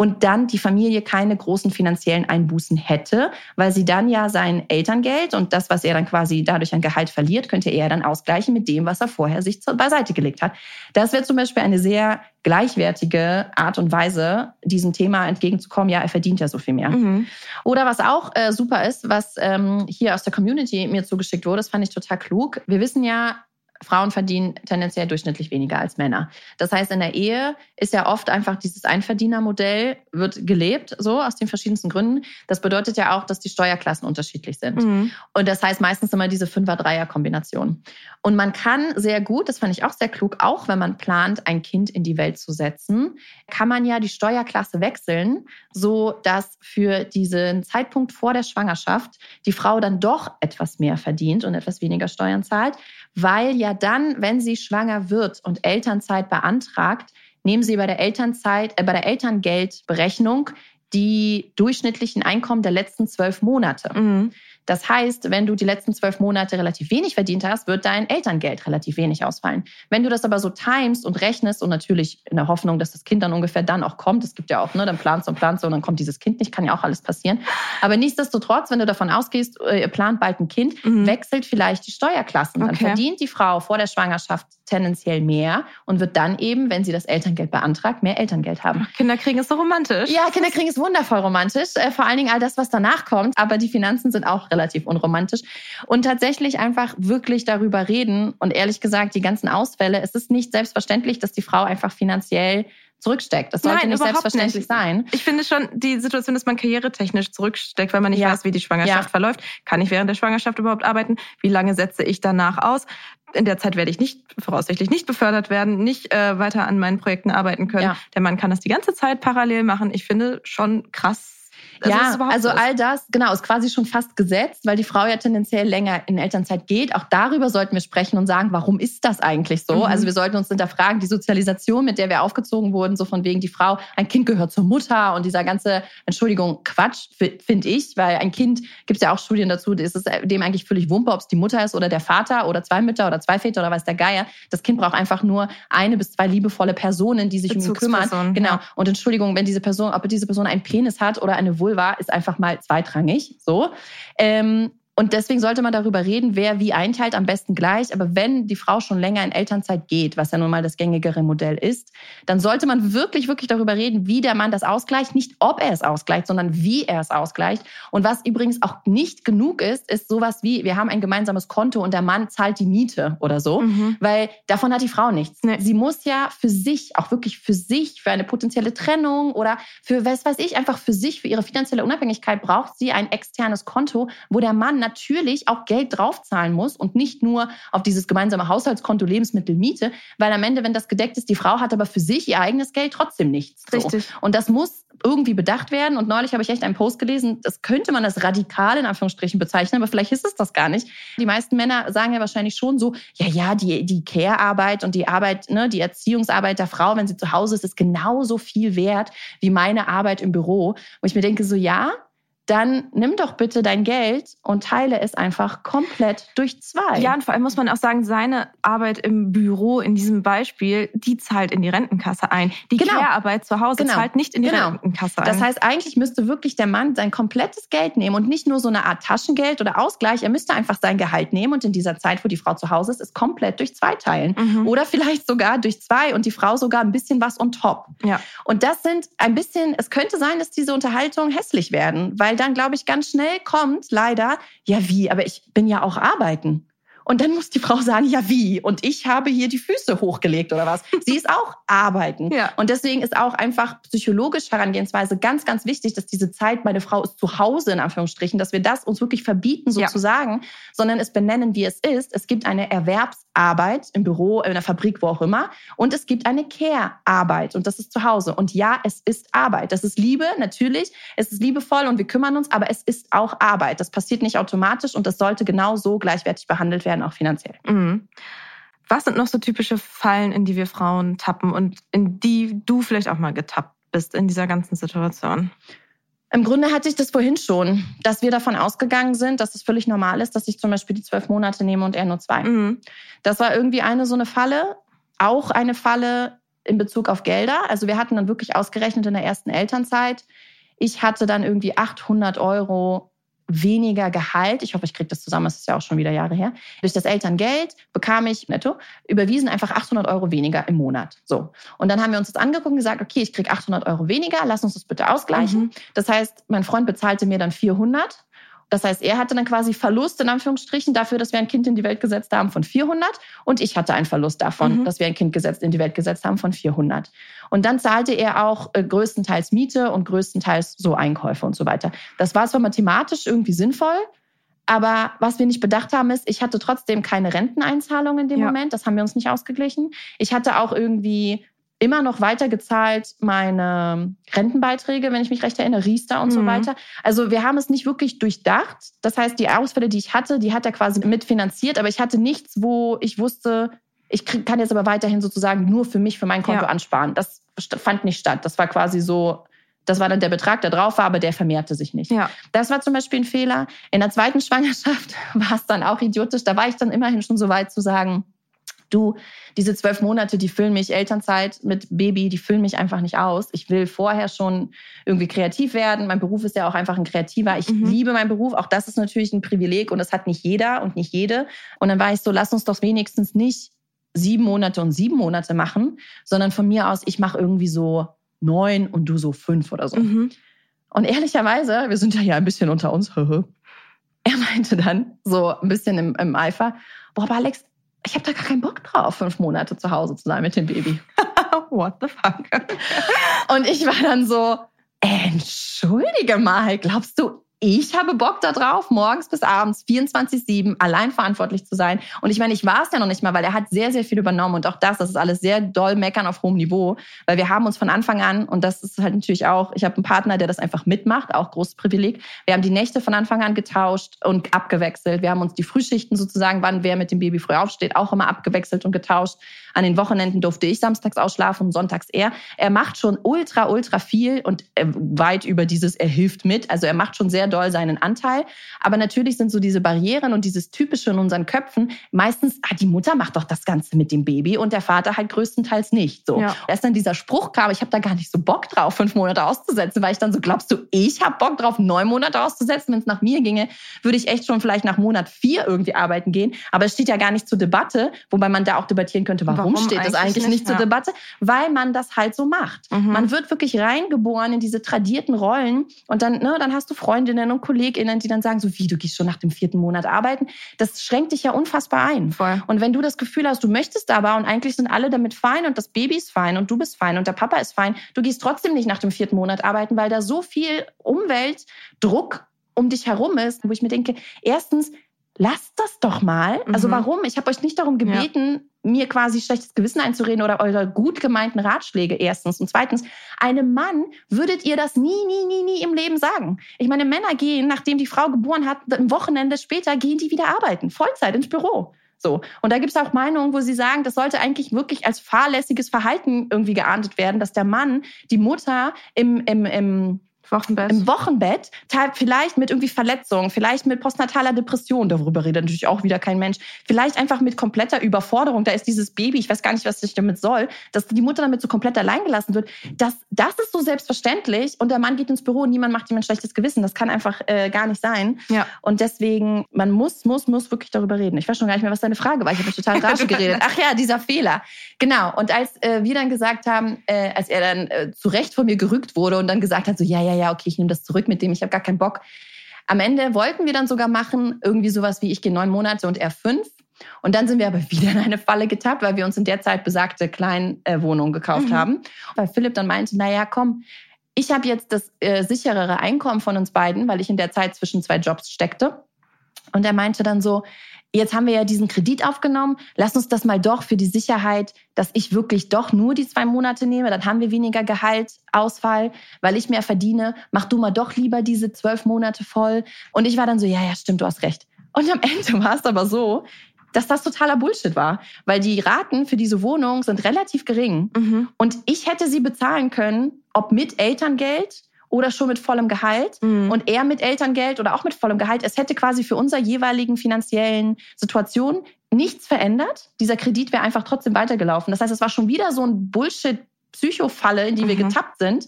und dann die Familie keine großen finanziellen Einbußen hätte, weil sie dann ja sein Elterngeld und das, was er dann quasi dadurch an Gehalt verliert, könnte er dann ausgleichen mit dem, was er vorher sich beiseite gelegt hat. Das wäre zum Beispiel eine sehr gleichwertige Art und Weise, diesem Thema entgegenzukommen. Ja, er verdient ja so viel mehr. Mhm. Oder was auch äh, super ist, was ähm, hier aus der Community mir zugeschickt wurde, das fand ich total klug. Wir wissen ja, Frauen verdienen tendenziell durchschnittlich weniger als Männer. Das heißt, in der Ehe ist ja oft einfach dieses Einverdienermodell wird gelebt, so aus den verschiedensten Gründen. Das bedeutet ja auch, dass die Steuerklassen unterschiedlich sind. Mhm. Und das heißt meistens immer diese Fünfer-Dreier-Kombination. Und man kann sehr gut, das fand ich auch sehr klug, auch wenn man plant, ein Kind in die Welt zu setzen, kann man ja die Steuerklasse wechseln, so dass für diesen Zeitpunkt vor der Schwangerschaft die Frau dann doch etwas mehr verdient und etwas weniger Steuern zahlt weil ja dann, wenn sie schwanger wird und Elternzeit beantragt, nehmen sie bei der Elternzeit, äh, bei der Elterngeldberechnung die durchschnittlichen Einkommen der letzten zwölf Monate. Mhm. Das heißt, wenn du die letzten zwölf Monate relativ wenig verdient hast, wird dein Elterngeld relativ wenig ausfallen. Wenn du das aber so timest und rechnest und natürlich in der Hoffnung, dass das Kind dann ungefähr dann auch kommt, es gibt ja auch, ne, dann planst du und planst du und dann kommt dieses Kind nicht, kann ja auch alles passieren. Aber nichtsdestotrotz, wenn du davon ausgehst, ihr plant bald ein Kind, mhm. wechselt vielleicht die Steuerklassen. Dann okay. verdient die Frau vor der Schwangerschaft tendenziell mehr und wird dann eben, wenn sie das Elterngeld beantragt, mehr Elterngeld haben. Kinder kriegen ist so romantisch. Ja, Kinder kriegen ist wundervoll romantisch. Äh, vor allen Dingen all das, was danach kommt. Aber die Finanzen sind auch relativ unromantisch. Und tatsächlich einfach wirklich darüber reden. Und ehrlich gesagt, die ganzen Ausfälle, es ist nicht selbstverständlich, dass die Frau einfach finanziell zurücksteckt. Das sollte Nein, nicht selbstverständlich nicht. sein. Ich finde schon die Situation, dass man karrieretechnisch zurücksteckt, weil man nicht ja. weiß, wie die Schwangerschaft ja. verläuft. Kann ich während der Schwangerschaft überhaupt arbeiten? Wie lange setze ich danach aus? In der Zeit werde ich nicht voraussichtlich nicht befördert werden, nicht äh, weiter an meinen Projekten arbeiten können. Ja. Der Mann kann das die ganze Zeit parallel machen. Ich finde schon krass also ja, also all das, genau, ist quasi schon fast gesetzt, weil die Frau ja tendenziell länger in Elternzeit geht. Auch darüber sollten wir sprechen und sagen, warum ist das eigentlich so? Mhm. Also wir sollten uns hinterfragen, die Sozialisation, mit der wir aufgezogen wurden, so von wegen, die Frau, ein Kind gehört zur Mutter und dieser ganze, Entschuldigung, Quatsch, finde ich, weil ein Kind, gibt es ja auch Studien dazu, ist es dem eigentlich völlig wumpe, ob es die Mutter ist oder der Vater oder zwei Mütter oder zwei Väter oder weiß der Geier. Das Kind braucht einfach nur eine bis zwei liebevolle Personen, die sich um ihn kümmern. Genau. Und Entschuldigung, wenn diese Person, ob diese Person einen Penis hat oder eine Vulva, ist einfach mal zweitrangig. So. Ähm, und deswegen sollte man darüber reden, wer wie einteilt, am besten gleich. Aber wenn die Frau schon länger in Elternzeit geht, was ja nun mal das gängigere Modell ist, dann sollte man wirklich, wirklich darüber reden, wie der Mann das ausgleicht. Nicht ob er es ausgleicht, sondern wie er es ausgleicht. Und was übrigens auch nicht genug ist, ist sowas wie, wir haben ein gemeinsames Konto und der Mann zahlt die Miete oder so. Mhm. Weil davon hat die Frau nichts. Nee. Sie muss ja für sich, auch wirklich für sich, für eine potenzielle Trennung oder für was weiß ich, einfach für sich, für ihre finanzielle Unabhängigkeit braucht sie ein externes Konto, wo der Mann natürlich auch Geld draufzahlen muss und nicht nur auf dieses gemeinsame Haushaltskonto Lebensmittel, Miete, weil am Ende, wenn das gedeckt ist, die Frau hat aber für sich ihr eigenes Geld trotzdem nichts. So. Richtig. Und das muss irgendwie bedacht werden. Und neulich habe ich echt einen Post gelesen, das könnte man als radikal in Anführungsstrichen bezeichnen, aber vielleicht ist es das gar nicht. Die meisten Männer sagen ja wahrscheinlich schon so, ja, ja, die, die Care-Arbeit und die Arbeit, ne, die Erziehungsarbeit der Frau, wenn sie zu Hause ist, ist genauso viel wert wie meine Arbeit im Büro. Wo ich mir denke, so ja, dann nimm doch bitte dein Geld und teile es einfach komplett durch zwei. Ja, und vor allem muss man auch sagen, seine Arbeit im Büro in diesem Beispiel, die zahlt in die Rentenkasse ein. Die genau. Care-Arbeit zu Hause genau. zahlt nicht in die genau. Rentenkasse ein. Das heißt, eigentlich müsste wirklich der Mann sein komplettes Geld nehmen und nicht nur so eine Art Taschengeld oder Ausgleich. Er müsste einfach sein Gehalt nehmen und in dieser Zeit, wo die Frau zu Hause ist, es komplett durch zwei teilen. Mhm. Oder vielleicht sogar durch zwei und die Frau sogar ein bisschen was on top. Ja. Und das sind ein bisschen, es könnte sein, dass diese Unterhaltungen hässlich werden, weil dann, glaube ich, ganz schnell kommt, leider, ja wie, aber ich bin ja auch arbeiten. Und dann muss die Frau sagen, ja wie? Und ich habe hier die Füße hochgelegt oder was? Sie ist auch arbeiten. Ja. Und deswegen ist auch einfach psychologisch Herangehensweise ganz, ganz wichtig, dass diese Zeit, meine Frau ist zu Hause in Anführungsstrichen, dass wir das uns wirklich verbieten sozusagen, ja. sondern es benennen, wie es ist. Es gibt eine Erwerbsarbeit im Büro, in der Fabrik, wo auch immer. Und es gibt eine Care-Arbeit und das ist zu Hause. Und ja, es ist Arbeit. Das ist Liebe, natürlich. Es ist liebevoll und wir kümmern uns, aber es ist auch Arbeit. Das passiert nicht automatisch und das sollte genau so gleichwertig behandelt werden werden, auch finanziell. Mhm. Was sind noch so typische Fallen, in die wir Frauen tappen und in die du vielleicht auch mal getappt bist in dieser ganzen Situation? Im Grunde hatte ich das vorhin schon, dass wir davon ausgegangen sind, dass es völlig normal ist, dass ich zum Beispiel die zwölf Monate nehme und er nur zwei. Mhm. Das war irgendwie eine so eine Falle. Auch eine Falle in Bezug auf Gelder. Also wir hatten dann wirklich ausgerechnet in der ersten Elternzeit. Ich hatte dann irgendwie 800 Euro weniger Gehalt. Ich hoffe, ich kriege das zusammen, das ist ja auch schon wieder Jahre her. Durch das Elterngeld bekam ich netto überwiesen einfach 800 Euro weniger im Monat. So. Und dann haben wir uns das angeguckt und gesagt, okay, ich kriege 800 Euro weniger, lass uns das bitte ausgleichen. Mhm. Das heißt, mein Freund bezahlte mir dann 400 das heißt, er hatte dann quasi Verlust in Anführungsstrichen dafür, dass wir ein Kind in die Welt gesetzt haben von 400 und ich hatte einen Verlust davon, mhm. dass wir ein Kind gesetzt, in die Welt gesetzt haben von 400. Und dann zahlte er auch äh, größtenteils Miete und größtenteils so Einkäufe und so weiter. Das war zwar mathematisch irgendwie sinnvoll, aber was wir nicht bedacht haben, ist, ich hatte trotzdem keine Renteneinzahlung in dem ja. Moment. Das haben wir uns nicht ausgeglichen. Ich hatte auch irgendwie immer noch weitergezahlt meine Rentenbeiträge, wenn ich mich recht erinnere, Riester und mhm. so weiter. Also wir haben es nicht wirklich durchdacht. Das heißt, die Ausfälle, die ich hatte, die hat er quasi mitfinanziert, aber ich hatte nichts, wo ich wusste, ich kann jetzt aber weiterhin sozusagen nur für mich, für mein Konto ja. ansparen. Das fand nicht statt. Das war quasi so, Das war dann der Betrag, der drauf war, aber der vermehrte sich nicht. Ja. Das war zum Beispiel ein Fehler. In der zweiten Schwangerschaft war es dann auch idiotisch. Da war ich dann immerhin schon so weit zu sagen, du, diese zwölf Monate, die füllen mich, Elternzeit mit Baby, die füllen mich einfach nicht aus. Ich will vorher schon irgendwie kreativ werden. Mein Beruf ist ja auch einfach ein kreativer. Ich mhm. liebe meinen Beruf. Auch das ist natürlich ein Privileg und das hat nicht jeder und nicht jede. Und dann war ich so, lass uns doch wenigstens nicht sieben Monate und sieben Monate machen, sondern von mir aus, ich mache irgendwie so neun und du so fünf oder so. Mhm. Und ehrlicherweise, wir sind ja hier ein bisschen unter uns, er meinte dann so ein bisschen im, im Eifer, boah, aber Alex, ich habe da gar keinen Bock drauf, fünf Monate zu Hause zu sein mit dem Baby. What the fuck? Und ich war dann so, entschuldige mal, glaubst du, ich habe Bock darauf, morgens bis abends 24-7 allein verantwortlich zu sein. Und ich meine, ich war es ja noch nicht mal, weil er hat sehr, sehr viel übernommen. Und auch das, das ist alles sehr doll meckern auf hohem Niveau, weil wir haben uns von Anfang an, und das ist halt natürlich auch, ich habe einen Partner, der das einfach mitmacht, auch großes Privileg. Wir haben die Nächte von Anfang an getauscht und abgewechselt. Wir haben uns die Frühschichten sozusagen, wann wer mit dem Baby früh aufsteht, auch immer abgewechselt und getauscht. An den Wochenenden durfte ich samstags ausschlafen und sonntags er. Er macht schon ultra, ultra viel und äh, weit über dieses, er hilft mit. Also er macht schon sehr doll seinen Anteil. Aber natürlich sind so diese Barrieren und dieses Typische in unseren Köpfen meistens, ah, die Mutter macht doch das Ganze mit dem Baby und der Vater halt größtenteils nicht. So. Ja. Erst dann dieser Spruch kam, ich habe da gar nicht so Bock drauf, fünf Monate auszusetzen, weil ich dann so, glaubst du, ich habe Bock drauf, neun Monate auszusetzen? Wenn es nach mir ginge, würde ich echt schon vielleicht nach Monat vier irgendwie arbeiten gehen. Aber es steht ja gar nicht zur Debatte, wobei man da auch debattieren könnte, warum, warum steht das eigentlich nicht, nicht zur ja. Debatte? Weil man das halt so macht. Mhm. Man wird wirklich reingeboren in diese tradierten Rollen und dann, ne, dann hast du Freundinnen und KollegInnen, die dann sagen, so wie, du gehst schon nach dem vierten Monat arbeiten. Das schränkt dich ja unfassbar ein. Voll. Und wenn du das Gefühl hast, du möchtest aber und eigentlich sind alle damit fein und das Baby ist fein und du bist fein und der Papa ist fein, du gehst trotzdem nicht nach dem vierten Monat arbeiten, weil da so viel Umweltdruck um dich herum ist, wo ich mir denke, erstens, lasst das doch mal. Also mhm. warum? Ich habe euch nicht darum gebeten, ja. Mir quasi schlechtes Gewissen einzureden oder eure gut gemeinten Ratschläge erstens. Und zweitens, einem Mann würdet ihr das nie, nie, nie, nie im Leben sagen. Ich meine, Männer gehen, nachdem die Frau geboren hat, am Wochenende später gehen die wieder arbeiten, Vollzeit ins Büro. So. Und da gibt es auch Meinungen, wo sie sagen, das sollte eigentlich wirklich als fahrlässiges Verhalten irgendwie geahndet werden, dass der Mann die Mutter im, im, im Wochenbett. Im Wochenbett, vielleicht mit irgendwie Verletzungen, vielleicht mit postnataler Depression, darüber redet natürlich auch wieder kein Mensch, vielleicht einfach mit kompletter Überforderung, da ist dieses Baby, ich weiß gar nicht, was ich damit soll, dass die Mutter damit so komplett allein gelassen wird, das, das ist so selbstverständlich und der Mann geht ins Büro und niemand macht ihm ein schlechtes Gewissen, das kann einfach äh, gar nicht sein. Ja. Und deswegen, man muss, muss, muss wirklich darüber reden. Ich weiß schon gar nicht mehr, was deine Frage war, ich habe total rasch geredet. Ach ja, dieser Fehler. Genau, und als äh, wir dann gesagt haben, äh, als er dann äh, zu Recht von mir gerückt wurde und dann gesagt hat, so ja, ja, ja, okay, ich nehme das zurück mit dem, ich habe gar keinen Bock. Am Ende wollten wir dann sogar machen, irgendwie sowas wie ich gehe neun Monate und er fünf. Und dann sind wir aber wieder in eine Falle getappt, weil wir uns in der Zeit besagte Kleinwohnung gekauft mhm. haben. Weil Philipp dann meinte, naja, komm, ich habe jetzt das äh, sicherere Einkommen von uns beiden, weil ich in der Zeit zwischen zwei Jobs steckte. Und er meinte dann so, jetzt haben wir ja diesen Kredit aufgenommen, lass uns das mal doch für die Sicherheit, dass ich wirklich doch nur die zwei Monate nehme, dann haben wir weniger Gehaltsausfall, weil ich mehr verdiene, mach du mal doch lieber diese zwölf Monate voll. Und ich war dann so, ja, ja, stimmt, du hast recht. Und am Ende war es aber so, dass das totaler Bullshit war, weil die Raten für diese Wohnung sind relativ gering. Mhm. Und ich hätte sie bezahlen können, ob mit Elterngeld oder schon mit vollem Gehalt mhm. und er mit Elterngeld oder auch mit vollem Gehalt. Es hätte quasi für unser jeweiligen finanziellen Situation nichts verändert. Dieser Kredit wäre einfach trotzdem weitergelaufen. Das heißt, es war schon wieder so ein Bullshit-Psychofalle, in die mhm. wir getappt sind.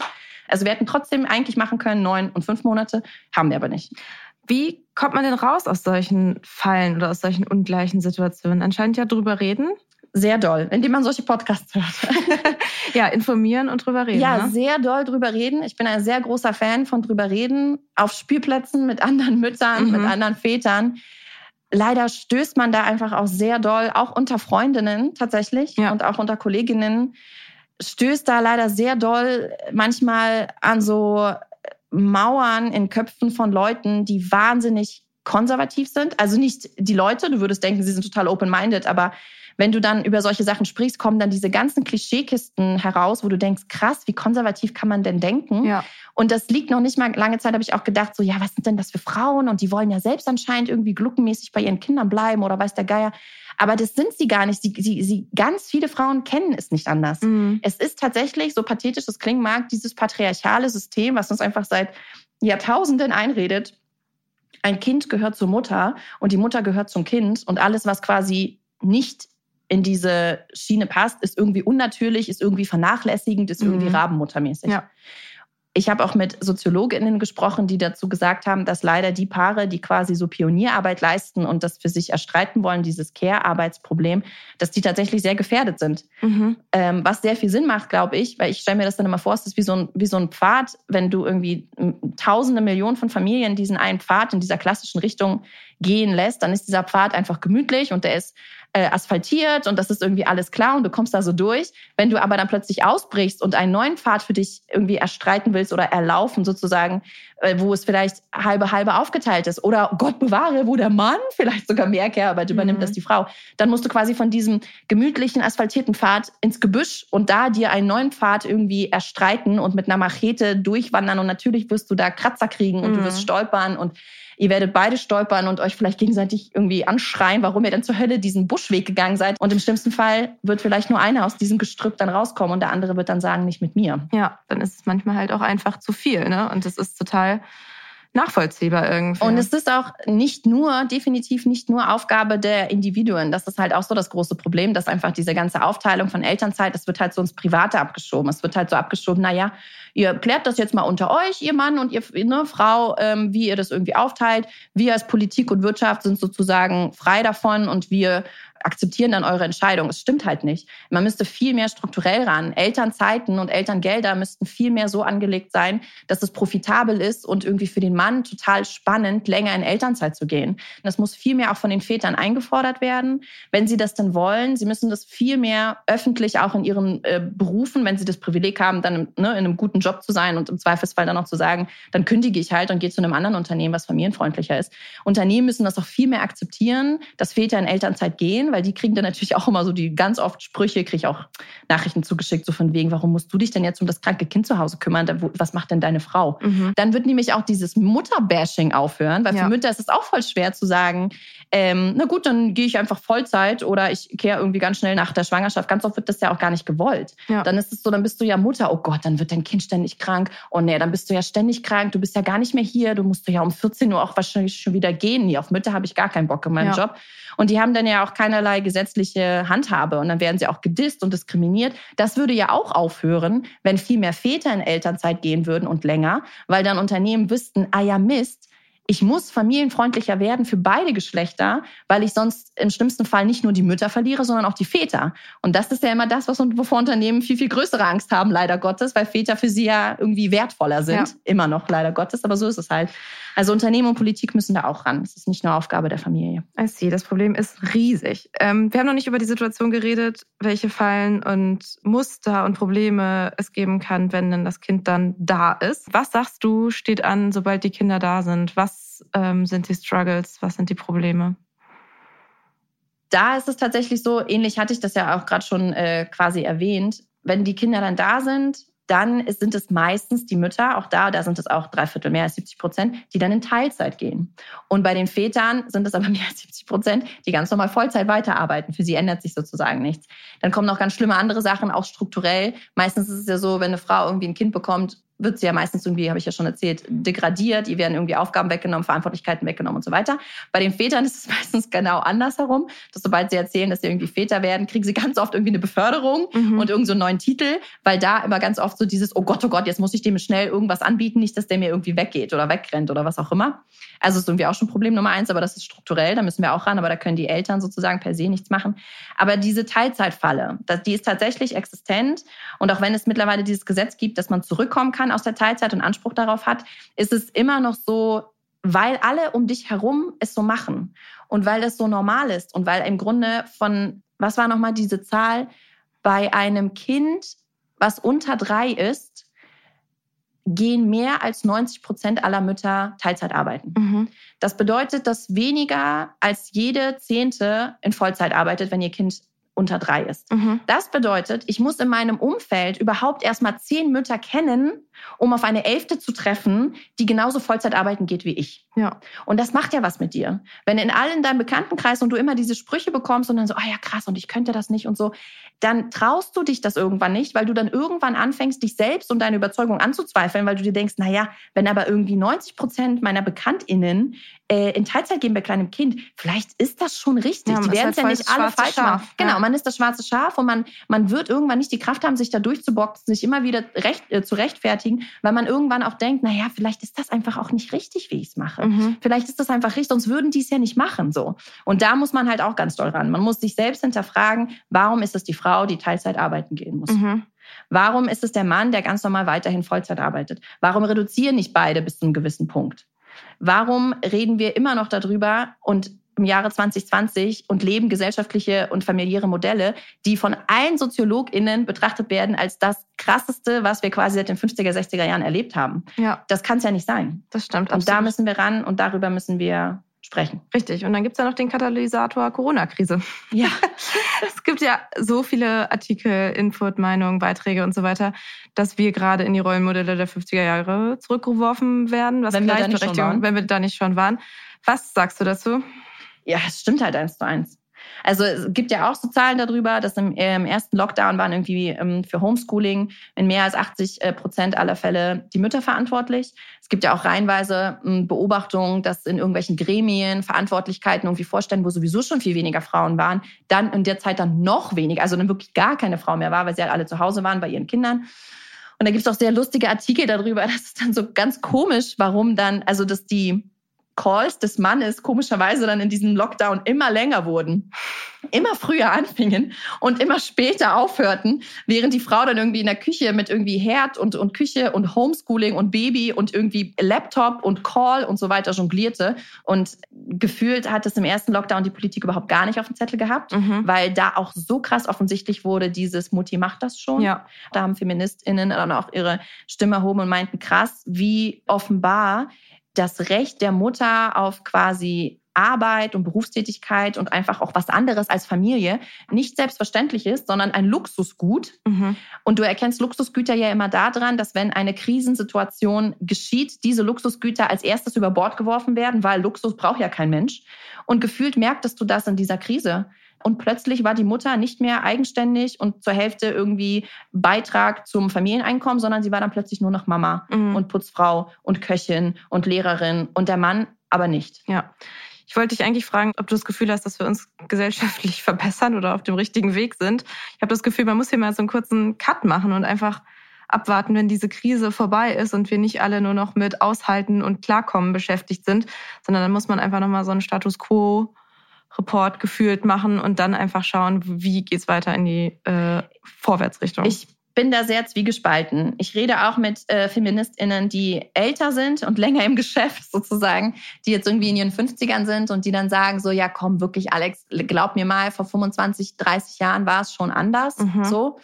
Also wir hätten trotzdem eigentlich machen können, neun und fünf Monate, haben wir aber nicht. Wie kommt man denn raus aus solchen Fallen oder aus solchen ungleichen Situationen? Anscheinend ja drüber reden. Sehr doll, indem man solche Podcasts hört. ja, informieren und drüber reden. Ja, ne? sehr doll drüber reden. Ich bin ein sehr großer Fan von drüber reden. Auf Spielplätzen mit anderen Müttern, mhm. mit anderen Vätern. Leider stößt man da einfach auch sehr doll, auch unter Freundinnen tatsächlich ja. und auch unter Kolleginnen, stößt da leider sehr doll manchmal an so Mauern in Köpfen von Leuten, die wahnsinnig konservativ sind. Also nicht die Leute, du würdest denken, sie sind total open-minded, aber wenn du dann über solche Sachen sprichst, kommen dann diese ganzen Klischeekisten heraus, wo du denkst, krass, wie konservativ kann man denn denken? Ja. Und das liegt noch nicht mal lange Zeit, habe ich auch gedacht, so, ja, was sind denn das für Frauen? Und die wollen ja selbst anscheinend irgendwie gluckenmäßig bei ihren Kindern bleiben oder weiß der Geier. Aber das sind sie gar nicht. Sie, sie, sie, ganz viele Frauen kennen es nicht anders. Mhm. Es ist tatsächlich, so pathetisch es klingen mag, dieses patriarchale System, was uns einfach seit Jahrtausenden einredet. Ein Kind gehört zur Mutter und die Mutter gehört zum Kind und alles, was quasi nicht in diese Schiene passt, ist irgendwie unnatürlich, ist irgendwie vernachlässigend, ist irgendwie mhm. rabenmuttermäßig. Ja. Ich habe auch mit Soziologinnen gesprochen, die dazu gesagt haben, dass leider die Paare, die quasi so Pionierarbeit leisten und das für sich erstreiten wollen, dieses Care-Arbeitsproblem, dass die tatsächlich sehr gefährdet sind. Mhm. Ähm, was sehr viel Sinn macht, glaube ich, weil ich stelle mir das dann immer vor, es ist wie so, ein, wie so ein Pfad, wenn du irgendwie tausende Millionen von Familien diesen einen Pfad in dieser klassischen Richtung gehen lässt, dann ist dieser Pfad einfach gemütlich und der ist äh, asphaltiert und das ist irgendwie alles klar und du kommst da so durch. Wenn du aber dann plötzlich ausbrichst und einen neuen Pfad für dich irgendwie erstreiten willst oder erlaufen sozusagen, äh, wo es vielleicht halbe halbe aufgeteilt ist oder Gott bewahre, wo der Mann vielleicht sogar mehr Care-Arbeit übernimmt mhm. als die Frau, dann musst du quasi von diesem gemütlichen asphaltierten Pfad ins Gebüsch und da dir einen neuen Pfad irgendwie erstreiten und mit einer Machete durchwandern und natürlich wirst du da Kratzer kriegen und mhm. du wirst stolpern und Ihr werdet beide stolpern und euch vielleicht gegenseitig irgendwie anschreien, warum ihr denn zur Hölle diesen Buschweg gegangen seid. Und im schlimmsten Fall wird vielleicht nur einer aus diesem Gestrüpp dann rauskommen und der andere wird dann sagen, nicht mit mir. Ja, dann ist es manchmal halt auch einfach zu viel. Ne? Und das ist total nachvollziehbar irgendwie. Und es ist auch nicht nur, definitiv nicht nur Aufgabe der Individuen. Das ist halt auch so das große Problem, dass einfach diese ganze Aufteilung von Elternzeit, das wird halt so ins Private abgeschoben. Es wird halt so abgeschoben, naja, ihr klärt das jetzt mal unter euch, ihr Mann und ihr ne, Frau, ähm, wie ihr das irgendwie aufteilt. Wir als Politik und Wirtschaft sind sozusagen frei davon und wir akzeptieren dann eure Entscheidung. Es stimmt halt nicht. Man müsste viel mehr strukturell ran. Elternzeiten und Elterngelder müssten viel mehr so angelegt sein, dass es profitabel ist und irgendwie für den Mann total spannend, länger in Elternzeit zu gehen. Das muss viel mehr auch von den Vätern eingefordert werden, wenn sie das denn wollen. Sie müssen das viel mehr öffentlich auch in ihren äh, Berufen, wenn sie das Privileg haben, dann ne, in einem guten Job zu sein und im Zweifelsfall dann auch zu sagen, dann kündige ich halt und gehe zu einem anderen Unternehmen, was familienfreundlicher ist. Unternehmen müssen das auch viel mehr akzeptieren, dass Väter in Elternzeit gehen, weil die kriegen dann natürlich auch immer so die ganz oft Sprüche, kriege ich auch Nachrichten zugeschickt, so von wegen, warum musst du dich denn jetzt um das kranke Kind zu Hause kümmern? Was macht denn deine Frau? Mhm. Dann wird nämlich auch dieses Mutterbashing aufhören, weil für ja. Mütter ist es auch voll schwer zu sagen, ähm, na gut, dann gehe ich einfach Vollzeit oder ich kehre irgendwie ganz schnell nach der Schwangerschaft. Ganz oft wird das ja auch gar nicht gewollt. Ja. Dann ist es so, dann bist du ja Mutter, oh Gott, dann wird dein Kind ständig krank. Oh nee, dann bist du ja ständig krank, du bist ja gar nicht mehr hier, du musst ja um 14 Uhr auch wahrscheinlich schon wieder gehen. Nee, auf Mütter habe ich gar keinen Bock in meinem ja. Job. Und die haben dann ja auch keinerlei gesetzliche Handhabe und dann werden sie auch gedisst und diskriminiert. Das würde ja auch aufhören, wenn viel mehr Väter in Elternzeit gehen würden und länger, weil dann Unternehmen wüssten, ah ja Mist, ich muss familienfreundlicher werden für beide Geschlechter, weil ich sonst im schlimmsten Fall nicht nur die Mütter verliere, sondern auch die Väter. Und das ist ja immer das, was wovor Unternehmen viel, viel größere Angst haben, leider Gottes, weil Väter für sie ja irgendwie wertvoller sind. Ja. Immer noch, leider Gottes, aber so ist es halt. Also Unternehmen und Politik müssen da auch ran. Es ist nicht nur Aufgabe der Familie. I see. Das Problem ist riesig. Ähm, wir haben noch nicht über die Situation geredet, welche Fallen und Muster und Probleme es geben kann, wenn dann das Kind dann da ist. Was sagst du, steht an, sobald die Kinder da sind? Was ähm, sind die Struggles? Was sind die Probleme? Da ist es tatsächlich so, ähnlich hatte ich das ja auch gerade schon äh, quasi erwähnt. Wenn die Kinder dann da sind, dann sind es meistens die Mütter, auch da, da sind es auch drei Viertel mehr als 70 Prozent, die dann in Teilzeit gehen. Und bei den Vätern sind es aber mehr als 70 Prozent, die ganz normal Vollzeit weiterarbeiten. Für sie ändert sich sozusagen nichts. Dann kommen noch ganz schlimme andere Sachen, auch strukturell. Meistens ist es ja so, wenn eine Frau irgendwie ein Kind bekommt, wird sie ja meistens irgendwie, habe ich ja schon erzählt, degradiert. Die werden irgendwie Aufgaben weggenommen, Verantwortlichkeiten weggenommen und so weiter. Bei den Vätern ist es meistens genau andersherum, dass sobald sie erzählen, dass sie irgendwie Väter werden, kriegen sie ganz oft irgendwie eine Beförderung mhm. und irgendeinen so neuen Titel, weil da immer ganz oft so dieses, oh Gott, oh Gott, jetzt muss ich dem schnell irgendwas anbieten, nicht, dass der mir irgendwie weggeht oder wegrennt oder was auch immer. Also ist irgendwie auch schon Problem Nummer eins, aber das ist strukturell, da müssen wir auch ran, aber da können die Eltern sozusagen per se nichts machen. Aber diese Teilzeitfalle, die ist tatsächlich existent und auch wenn es mittlerweile dieses Gesetz gibt, dass man zurückkommen kann aus der Teilzeit und Anspruch darauf hat, ist es immer noch so, weil alle um dich herum es so machen und weil das so normal ist und weil im Grunde von, was war nochmal diese Zahl, bei einem Kind, was unter drei ist, gehen mehr als 90 Prozent aller Mütter Teilzeit arbeiten. Mhm. Das bedeutet, dass weniger als jede Zehnte in Vollzeit arbeitet, wenn ihr Kind unter drei ist. Mhm. Das bedeutet, ich muss in meinem Umfeld überhaupt erstmal zehn Mütter kennen, um auf eine Elfte zu treffen, die genauso Vollzeit arbeiten geht wie ich. Ja. Und das macht ja was mit dir. Wenn in allen deinem Bekanntenkreis und du immer diese Sprüche bekommst und dann so, ah oh ja, krass, und ich könnte das nicht und so, dann traust du dich das irgendwann nicht, weil du dann irgendwann anfängst, dich selbst und deine Überzeugung anzuzweifeln, weil du dir denkst, na ja, wenn aber irgendwie 90 Prozent meiner BekanntInnen äh, in Teilzeit gehen bei kleinem Kind, vielleicht ist das schon richtig. Ja, die werden es ja nicht alle falsch machen. Genau, man ist das schwarze Schaf und man, man wird irgendwann nicht die Kraft haben, sich da durchzuboxen, sich immer wieder recht, äh, zu rechtfertigen, weil man irgendwann auch denkt, na ja, vielleicht ist das einfach auch nicht richtig, wie ich es mache. Mhm. Vielleicht ist das einfach richtig, sonst würden die es ja nicht machen so. Und da muss man halt auch ganz doll ran. Man muss sich selbst hinterfragen, warum ist es die Frau, die Teilzeit arbeiten gehen muss? Mhm. Warum ist es der Mann, der ganz normal weiterhin Vollzeit arbeitet? Warum reduzieren nicht beide bis zu einem gewissen Punkt? Warum reden wir immer noch darüber und im Jahre 2020 und leben gesellschaftliche und familiäre Modelle, die von allen SoziologInnen betrachtet werden als das krasseste, was wir quasi seit den 50er, 60er Jahren erlebt haben. Ja. Das kann es ja nicht sein. Das stimmt. Und absolut. da müssen wir ran und darüber müssen wir sprechen. Richtig. Und dann gibt es ja noch den Katalysator Corona-Krise. Ja. es gibt ja so viele Artikel, Input, Meinungen, Beiträge und so weiter, dass wir gerade in die Rollenmodelle der 50er Jahre zurückgeworfen werden, was wenn Gleichberechtigung, wenn wir da nicht schon waren. Was sagst du dazu? Ja, es stimmt halt eins zu eins. Also es gibt ja auch so Zahlen darüber, dass im, im ersten Lockdown waren irgendwie ähm, für Homeschooling in mehr als 80 äh, Prozent aller Fälle die Mütter verantwortlich. Es gibt ja auch reihenweise ähm, Beobachtungen, dass in irgendwelchen Gremien Verantwortlichkeiten irgendwie vorstellen, wo sowieso schon viel weniger Frauen waren, dann in der Zeit dann noch weniger, also dann wirklich gar keine Frau mehr war, weil sie halt alle zu Hause waren bei ihren Kindern. Und da gibt es auch sehr lustige Artikel darüber. Das ist dann so ganz komisch, warum dann, also dass die Calls des Mannes komischerweise dann in diesem Lockdown immer länger wurden, immer früher anfingen und immer später aufhörten, während die Frau dann irgendwie in der Küche mit irgendwie Herd und, und Küche und Homeschooling und Baby und irgendwie Laptop und Call und so weiter jonglierte. Und gefühlt hat es im ersten Lockdown die Politik überhaupt gar nicht auf dem Zettel gehabt, mhm. weil da auch so krass offensichtlich wurde, dieses Mutti macht das schon. Ja. Da haben FeministInnen dann auch ihre Stimme erhoben und meinten, krass, wie offenbar das Recht der Mutter auf quasi Arbeit und Berufstätigkeit und einfach auch was anderes als Familie nicht selbstverständlich ist, sondern ein Luxusgut. Mhm. Und du erkennst Luxusgüter ja immer daran, dass wenn eine Krisensituation geschieht, diese Luxusgüter als erstes über Bord geworfen werden, weil Luxus braucht ja kein Mensch. Und gefühlt merktest du das in dieser Krise. Und plötzlich war die Mutter nicht mehr eigenständig und zur Hälfte irgendwie Beitrag zum Familieneinkommen, sondern sie war dann plötzlich nur noch Mama mhm. und Putzfrau und Köchin und Lehrerin und der Mann aber nicht. Ja. Ich wollte dich eigentlich fragen, ob du das Gefühl hast, dass wir uns gesellschaftlich verbessern oder auf dem richtigen Weg sind. Ich habe das Gefühl, man muss hier mal so einen kurzen Cut machen und einfach abwarten, wenn diese Krise vorbei ist und wir nicht alle nur noch mit Aushalten und Klarkommen beschäftigt sind, sondern dann muss man einfach nochmal so einen Status quo Report gefühlt machen und dann einfach schauen, wie geht's weiter in die äh, Vorwärtsrichtung. Ich bin da sehr zwiegespalten. Ich rede auch mit äh, FeministInnen, die älter sind und länger im Geschäft sozusagen, die jetzt irgendwie in ihren 50ern sind und die dann sagen so, ja komm, wirklich Alex, glaub mir mal, vor 25, 30 Jahren war es schon anders. Mhm. So.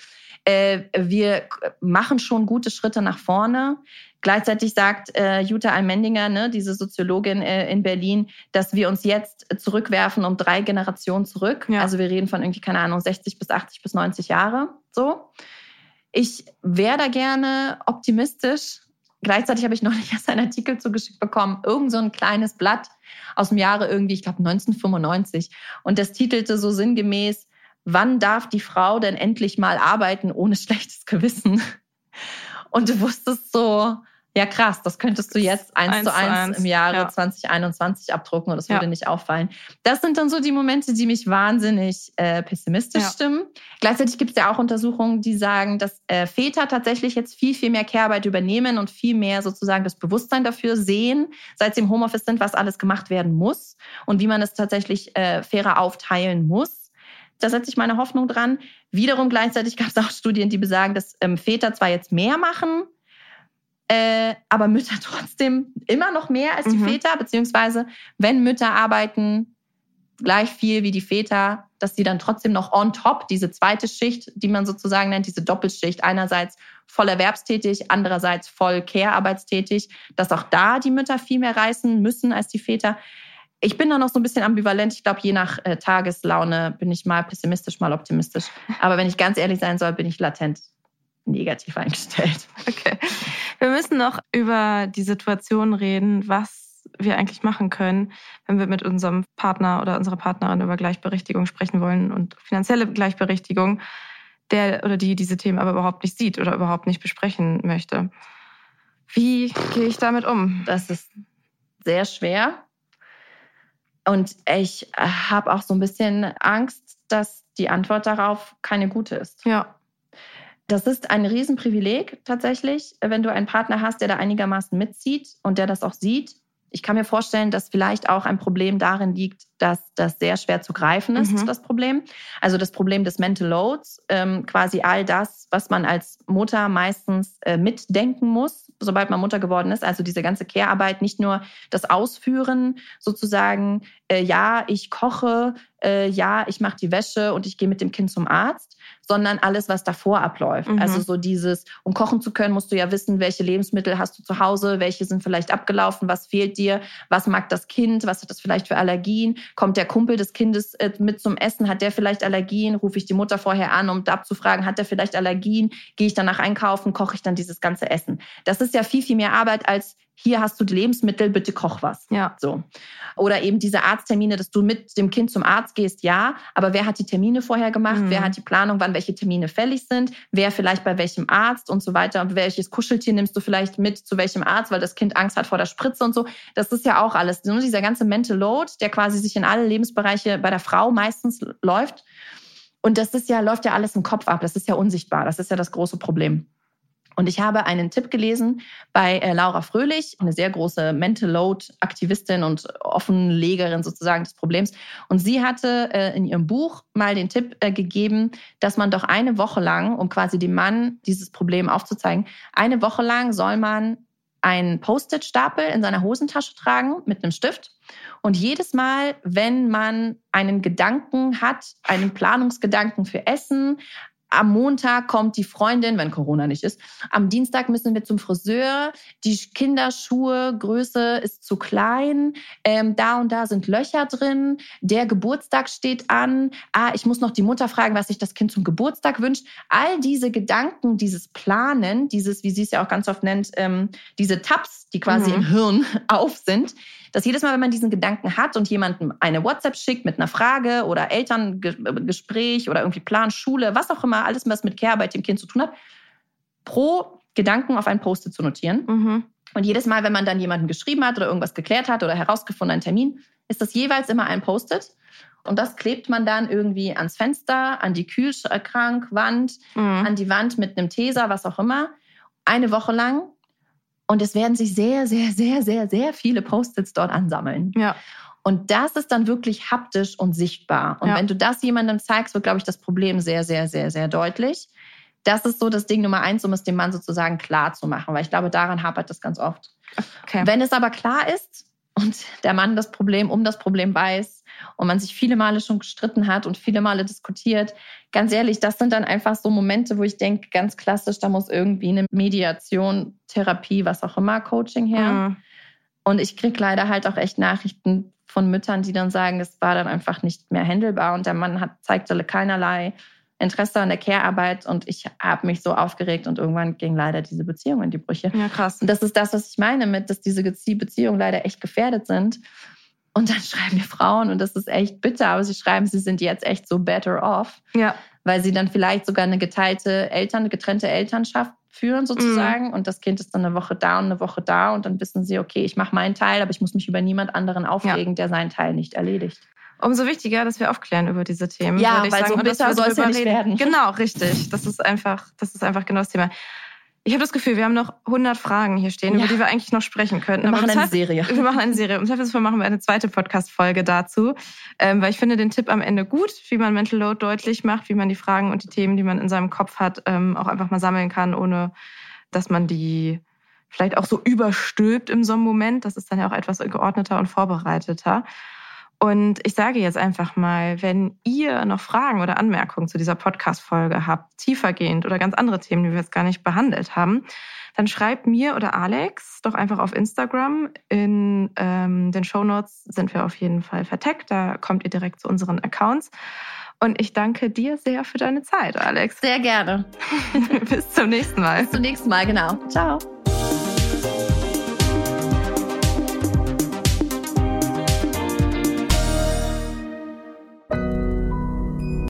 Äh, wir machen schon gute Schritte nach vorne. Gleichzeitig sagt äh, Jutta Almendinger, ne, diese Soziologin äh, in Berlin, dass wir uns jetzt zurückwerfen um drei Generationen zurück. Ja. Also wir reden von irgendwie, keine Ahnung, 60 bis 80 bis 90 Jahre. So. Ich wäre da gerne optimistisch. Gleichzeitig habe ich noch nicht erst einen Artikel zugeschickt bekommen, irgend so ein kleines Blatt aus dem Jahre irgendwie, ich glaube 1995. Und das titelte so sinngemäß, wann darf die Frau denn endlich mal arbeiten ohne schlechtes Gewissen? Und du wusstest so, ja krass, das könntest du jetzt eins, eins zu eins, im Jahre ja. 2021 abdrucken und das würde ja. nicht auffallen. Das sind dann so die Momente, die mich wahnsinnig äh, pessimistisch ja. stimmen. Gleichzeitig gibt es ja auch Untersuchungen, die sagen, dass äh, Väter tatsächlich jetzt viel, viel mehr Care-Arbeit übernehmen und viel mehr sozusagen das Bewusstsein dafür sehen, seit sie im Homeoffice sind, was alles gemacht werden muss und wie man es tatsächlich äh, fairer aufteilen muss. Da setze ich meine Hoffnung dran. Wiederum gleichzeitig gab es auch Studien, die besagen, dass ähm, Väter zwar jetzt mehr machen, äh, aber Mütter trotzdem immer noch mehr als die mhm. Väter, beziehungsweise wenn Mütter arbeiten gleich viel wie die Väter, dass sie dann trotzdem noch on top diese zweite Schicht, die man sozusagen nennt, diese Doppelschicht, einerseits voll erwerbstätig, andererseits voll Care-arbeitstätig, dass auch da die Mütter viel mehr reißen müssen als die Väter. Ich bin da noch so ein bisschen ambivalent. Ich glaube, je nach äh, Tageslaune bin ich mal pessimistisch, mal optimistisch. Aber wenn ich ganz ehrlich sein soll, bin ich latent negativ eingestellt. Okay. Wir müssen noch über die Situation reden, was wir eigentlich machen können, wenn wir mit unserem Partner oder unserer Partnerin über Gleichberechtigung sprechen wollen und finanzielle Gleichberechtigung, der oder die diese Themen aber überhaupt nicht sieht oder überhaupt nicht besprechen möchte. Wie gehe ich damit um? Das ist sehr schwer. Und ich habe auch so ein bisschen Angst, dass die Antwort darauf keine gute ist. Ja. Das ist ein Riesenprivileg tatsächlich, wenn du einen Partner hast, der da einigermaßen mitzieht und der das auch sieht. Ich kann mir vorstellen, dass vielleicht auch ein Problem darin liegt, dass das sehr schwer zu greifen ist, mhm. das Problem. Also das Problem des Mental Loads, ähm, quasi all das, was man als Mutter meistens äh, mitdenken muss, sobald man Mutter geworden ist. Also diese ganze Care-Arbeit, nicht nur das Ausführen sozusagen, äh, ja, ich koche, äh, ja, ich mache die Wäsche und ich gehe mit dem Kind zum Arzt, sondern alles, was davor abläuft. Mhm. Also so dieses, um kochen zu können, musst du ja wissen, welche Lebensmittel hast du zu Hause, welche sind vielleicht abgelaufen, was fehlt dir, was mag das Kind, was hat das vielleicht für Allergien, kommt der Kumpel des Kindes äh, mit zum Essen, hat der vielleicht Allergien, rufe ich die Mutter vorher an, um abzufragen, hat der vielleicht Allergien, gehe ich danach einkaufen, koche ich dann dieses ganze Essen. Das ist ja viel, viel mehr Arbeit als hier hast du die Lebensmittel, bitte koch was. Ja. So. Oder eben diese Arzttermine, dass du mit dem Kind zum Arzt gehst, ja, aber wer hat die Termine vorher gemacht? Mhm. Wer hat die Planung, wann welche Termine fällig sind? Wer vielleicht bei welchem Arzt und so weiter? Und welches Kuscheltier nimmst du vielleicht mit zu welchem Arzt, weil das Kind Angst hat vor der Spritze und so? Das ist ja auch alles. Nur dieser ganze Mental Load, der quasi sich in alle Lebensbereiche bei der Frau meistens läuft. Und das ist ja, läuft ja alles im Kopf ab. Das ist ja unsichtbar. Das ist ja das große Problem. Und ich habe einen Tipp gelesen bei äh, Laura Fröhlich, eine sehr große Mental Load Aktivistin und Offenlegerin sozusagen des Problems. Und sie hatte äh, in ihrem Buch mal den Tipp äh, gegeben, dass man doch eine Woche lang, um quasi dem Mann dieses Problem aufzuzeigen, eine Woche lang soll man einen Post-it-Stapel in seiner Hosentasche tragen mit einem Stift. Und jedes Mal, wenn man einen Gedanken hat, einen Planungsgedanken für Essen, am Montag kommt die Freundin, wenn Corona nicht ist. Am Dienstag müssen wir zum Friseur. Die Kinderschuhe Größe ist zu klein. Ähm, da und da sind Löcher drin. Der Geburtstag steht an. Ah, ich muss noch die Mutter fragen, was sich das Kind zum Geburtstag wünscht. All diese Gedanken, dieses Planen, dieses, wie sie es ja auch ganz oft nennt, ähm, diese Tabs, die quasi mhm. im Hirn auf sind, dass jedes Mal, wenn man diesen Gedanken hat und jemandem eine WhatsApp schickt mit einer Frage oder Elterngespräch oder irgendwie Plan, Schule, was auch immer, alles, was mit Care-Arbeit dem Kind zu tun hat, pro Gedanken auf ein Post-it zu notieren. Mhm. Und jedes Mal, wenn man dann jemanden geschrieben hat oder irgendwas geklärt hat oder herausgefunden, einen Termin, ist das jeweils immer ein Post-it. Und das klebt man dann irgendwie ans Fenster, an die Kühlschrankwand, mhm. an die Wand mit einem Teser, was auch immer. Eine Woche lang und es werden sich sehr, sehr, sehr, sehr, sehr viele Post-its dort ansammeln. Ja. Und das ist dann wirklich haptisch und sichtbar. Und ja. wenn du das jemandem zeigst, wird, glaube ich, das Problem sehr, sehr, sehr, sehr deutlich. Das ist so das Ding Nummer eins, um es dem Mann sozusagen klar zu machen, weil ich glaube, daran hapert das ganz oft. Okay. Wenn es aber klar ist und der Mann das Problem um das Problem weiß, und man sich viele Male schon gestritten hat und viele Male diskutiert. Ganz ehrlich, das sind dann einfach so Momente, wo ich denke, ganz klassisch, da muss irgendwie eine Mediation, Therapie, was auch immer, Coaching her. Mhm. Und ich kriege leider halt auch echt Nachrichten von Müttern, die dann sagen, es war dann einfach nicht mehr händelbar und der Mann hat, zeigte keinerlei Interesse an der Care-Arbeit und ich habe mich so aufgeregt und irgendwann ging leider diese Beziehung in die Brüche. Ja, krass. Und das ist das, was ich meine mit, dass diese Beziehungen leider echt gefährdet sind. Und dann schreiben mir Frauen, und das ist echt bitter, aber sie schreiben, sie sind jetzt echt so better off. Ja. Weil sie dann vielleicht sogar eine geteilte Eltern, eine getrennte Elternschaft führen sozusagen. Mhm. Und das Kind ist dann eine Woche da und eine Woche da. Und dann wissen sie, okay, ich mache meinen Teil, aber ich muss mich über niemand anderen aufregen, ja. der seinen Teil nicht erledigt. Umso wichtiger, dass wir aufklären über diese Themen. Ja, weil sagen, so bitter soll es ja nicht werden. Genau, richtig. Das ist einfach, das ist einfach genau das Thema. Ich habe das Gefühl, wir haben noch 100 Fragen hier stehen, ja. über die wir eigentlich noch sprechen könnten. Wir machen eine Serie. Wir machen eine Serie. Im Zweifelsfall machen wir eine zweite Podcast-Folge dazu, ähm, weil ich finde den Tipp am Ende gut, wie man Mental Load deutlich macht, wie man die Fragen und die Themen, die man in seinem Kopf hat, ähm, auch einfach mal sammeln kann, ohne dass man die vielleicht auch so überstülpt in so einem Moment. Das ist dann ja auch etwas geordneter und vorbereiteter. Und ich sage jetzt einfach mal, wenn ihr noch Fragen oder Anmerkungen zu dieser Podcast-Folge habt, tiefergehend oder ganz andere Themen, die wir jetzt gar nicht behandelt haben, dann schreibt mir oder Alex doch einfach auf Instagram. In ähm, den Show Notes sind wir auf jeden Fall verteckt. Da kommt ihr direkt zu unseren Accounts. Und ich danke dir sehr für deine Zeit, Alex. Sehr gerne. Bis zum nächsten Mal. Bis zum nächsten Mal, genau. Ciao.